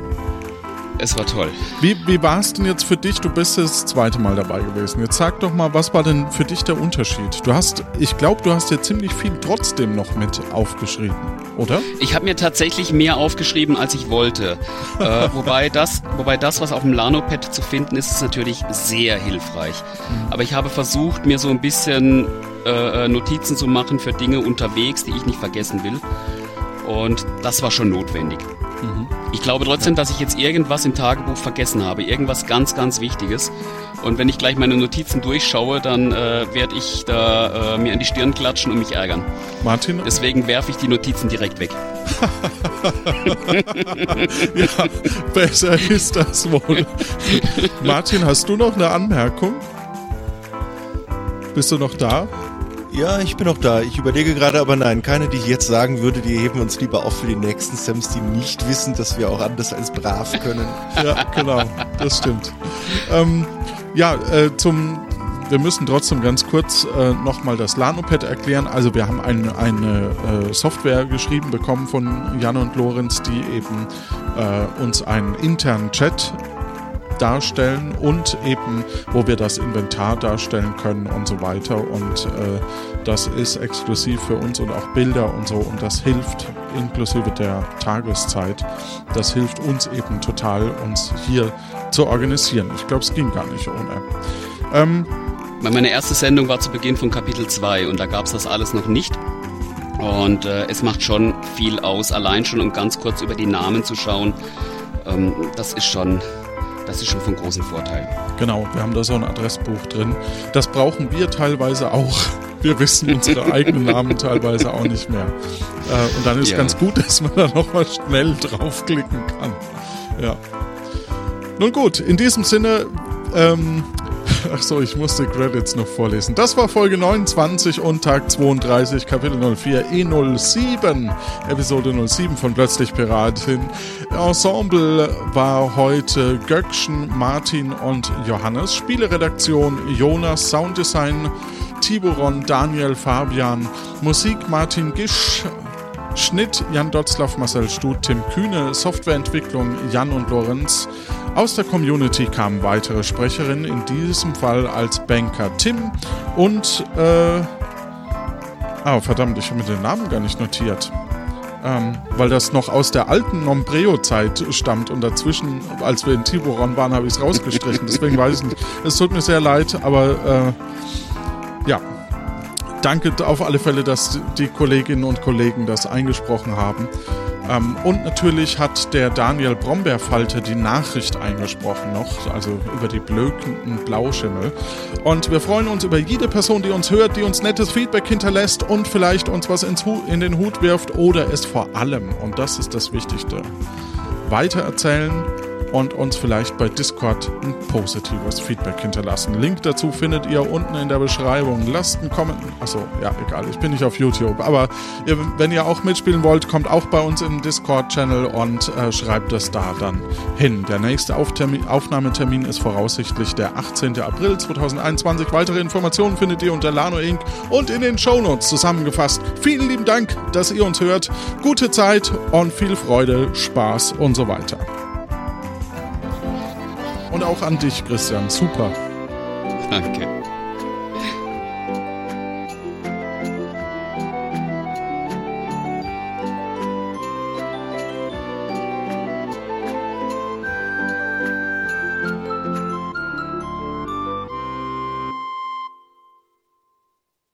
Es war toll. Wie, wie war es denn jetzt für dich? Du bist das zweite Mal dabei gewesen. Jetzt sag doch mal, was war denn für dich der Unterschied? Du hast, ich glaube, du hast ja ziemlich viel trotzdem noch mit aufgeschrieben, oder? Ich habe mir tatsächlich mehr aufgeschrieben, als ich wollte. äh, wobei, das, wobei das, was auf dem Lano-Pad zu finden ist, ist natürlich sehr hilfreich. Aber ich habe versucht, mir so ein bisschen äh, Notizen zu machen für Dinge unterwegs, die ich nicht vergessen will. Und das war schon notwendig. Ich glaube trotzdem, dass ich jetzt irgendwas im Tagebuch vergessen habe. Irgendwas ganz, ganz Wichtiges. Und wenn ich gleich meine Notizen durchschaue, dann äh, werde ich da äh, mir an die Stirn klatschen und mich ärgern. Martin? Deswegen werfe ich die Notizen direkt weg. ja, besser ist das wohl. Martin, hast du noch eine Anmerkung? Bist du noch da? Ja, ich bin noch da. Ich überlege gerade, aber nein, keine, die ich jetzt sagen würde, die heben uns lieber auf für die nächsten Sams, die nicht wissen, dass wir auch anders als brav können. Ja, genau, das stimmt. Ähm, ja, äh, zum, wir müssen trotzdem ganz kurz äh, nochmal das Lanopad erklären. Also wir haben ein, eine äh, Software geschrieben bekommen von Jan und Lorenz, die eben äh, uns einen internen Chat darstellen und eben, wo wir das Inventar darstellen können und so weiter. Und äh, das ist exklusiv für uns und auch Bilder und so. Und das hilft inklusive der Tageszeit. Das hilft uns eben total, uns hier zu organisieren. Ich glaube, es ging gar nicht ohne. Ähm, Meine erste Sendung war zu Beginn von Kapitel 2 und da gab es das alles noch nicht. Und äh, es macht schon viel aus, allein schon um ganz kurz über die Namen zu schauen. Ähm, das ist schon, das ist schon von großem Vorteil. Genau, wir haben da so ein Adressbuch drin. Das brauchen wir teilweise auch. Wir wissen unsere eigenen Namen teilweise auch nicht mehr. Äh, und dann ist Ja. ganz gut, dass man da nochmal schnell draufklicken kann. Ja. Nun gut, in diesem Sinne, ähm, ach so, ich muss die Credits noch vorlesen. Das war Folge 29 und Tag 32, Kapitel 04, E07, Episode 07 von Plötzlich Piratin. Ensemble war heute Göckchen, Martin und Johannes. Spieleredaktion Jonas, Sounddesign Tiburon, Daniel, Fabian, Musik Martin Gisch, Schnitt Jan Dotzlaff, Marcel Stut, Tim Kühne, Softwareentwicklung Jan und Lorenz. Aus der Community kamen weitere Sprecherinnen, in diesem Fall als Banker Tim und äh, Ah, verdammt, ich habe mir den Namen gar nicht notiert. Ähm, weil das noch aus der alten Nombreo-Zeit stammt und dazwischen, als wir in Tiburon waren, habe ich es rausgestrichen. Deswegen weiß ich nicht. Es tut mir sehr leid, aber äh, ja. Danke auf alle Fälle, dass die Kolleginnen und Kollegen das eingesprochen haben. Ähm, und natürlich hat der Daniel Brombeerfalter die Nachricht eingesprochen noch, also über die blökenden Blauschimmel. Und wir freuen uns über jede Person, die uns hört, die uns nettes Feedback hinterlässt und vielleicht uns was in den Hut wirft oder es vor allem, und das ist das Wichtigste, weitererzählen und uns vielleicht bei Discord ein positives Feedback hinterlassen. Link dazu findet ihr unten in der Beschreibung. Lasst einen Kommentar. Achso, ja, egal, ich bin nicht auf YouTube. Aber ihr, wenn ihr auch mitspielen wollt, kommt auch bei uns im Discord-Channel und äh, schreibt es da dann hin. Der nächste Auftermin, Aufnahmetermin ist voraussichtlich der 18. April 2021. Weitere Informationen findet ihr unter Lano Inc. und in den Shownotes zusammengefasst. Vielen lieben Dank, dass ihr uns hört. Gute Zeit und viel Freude, Spaß und so weiter. Auch an dich, Christian. Super. Danke.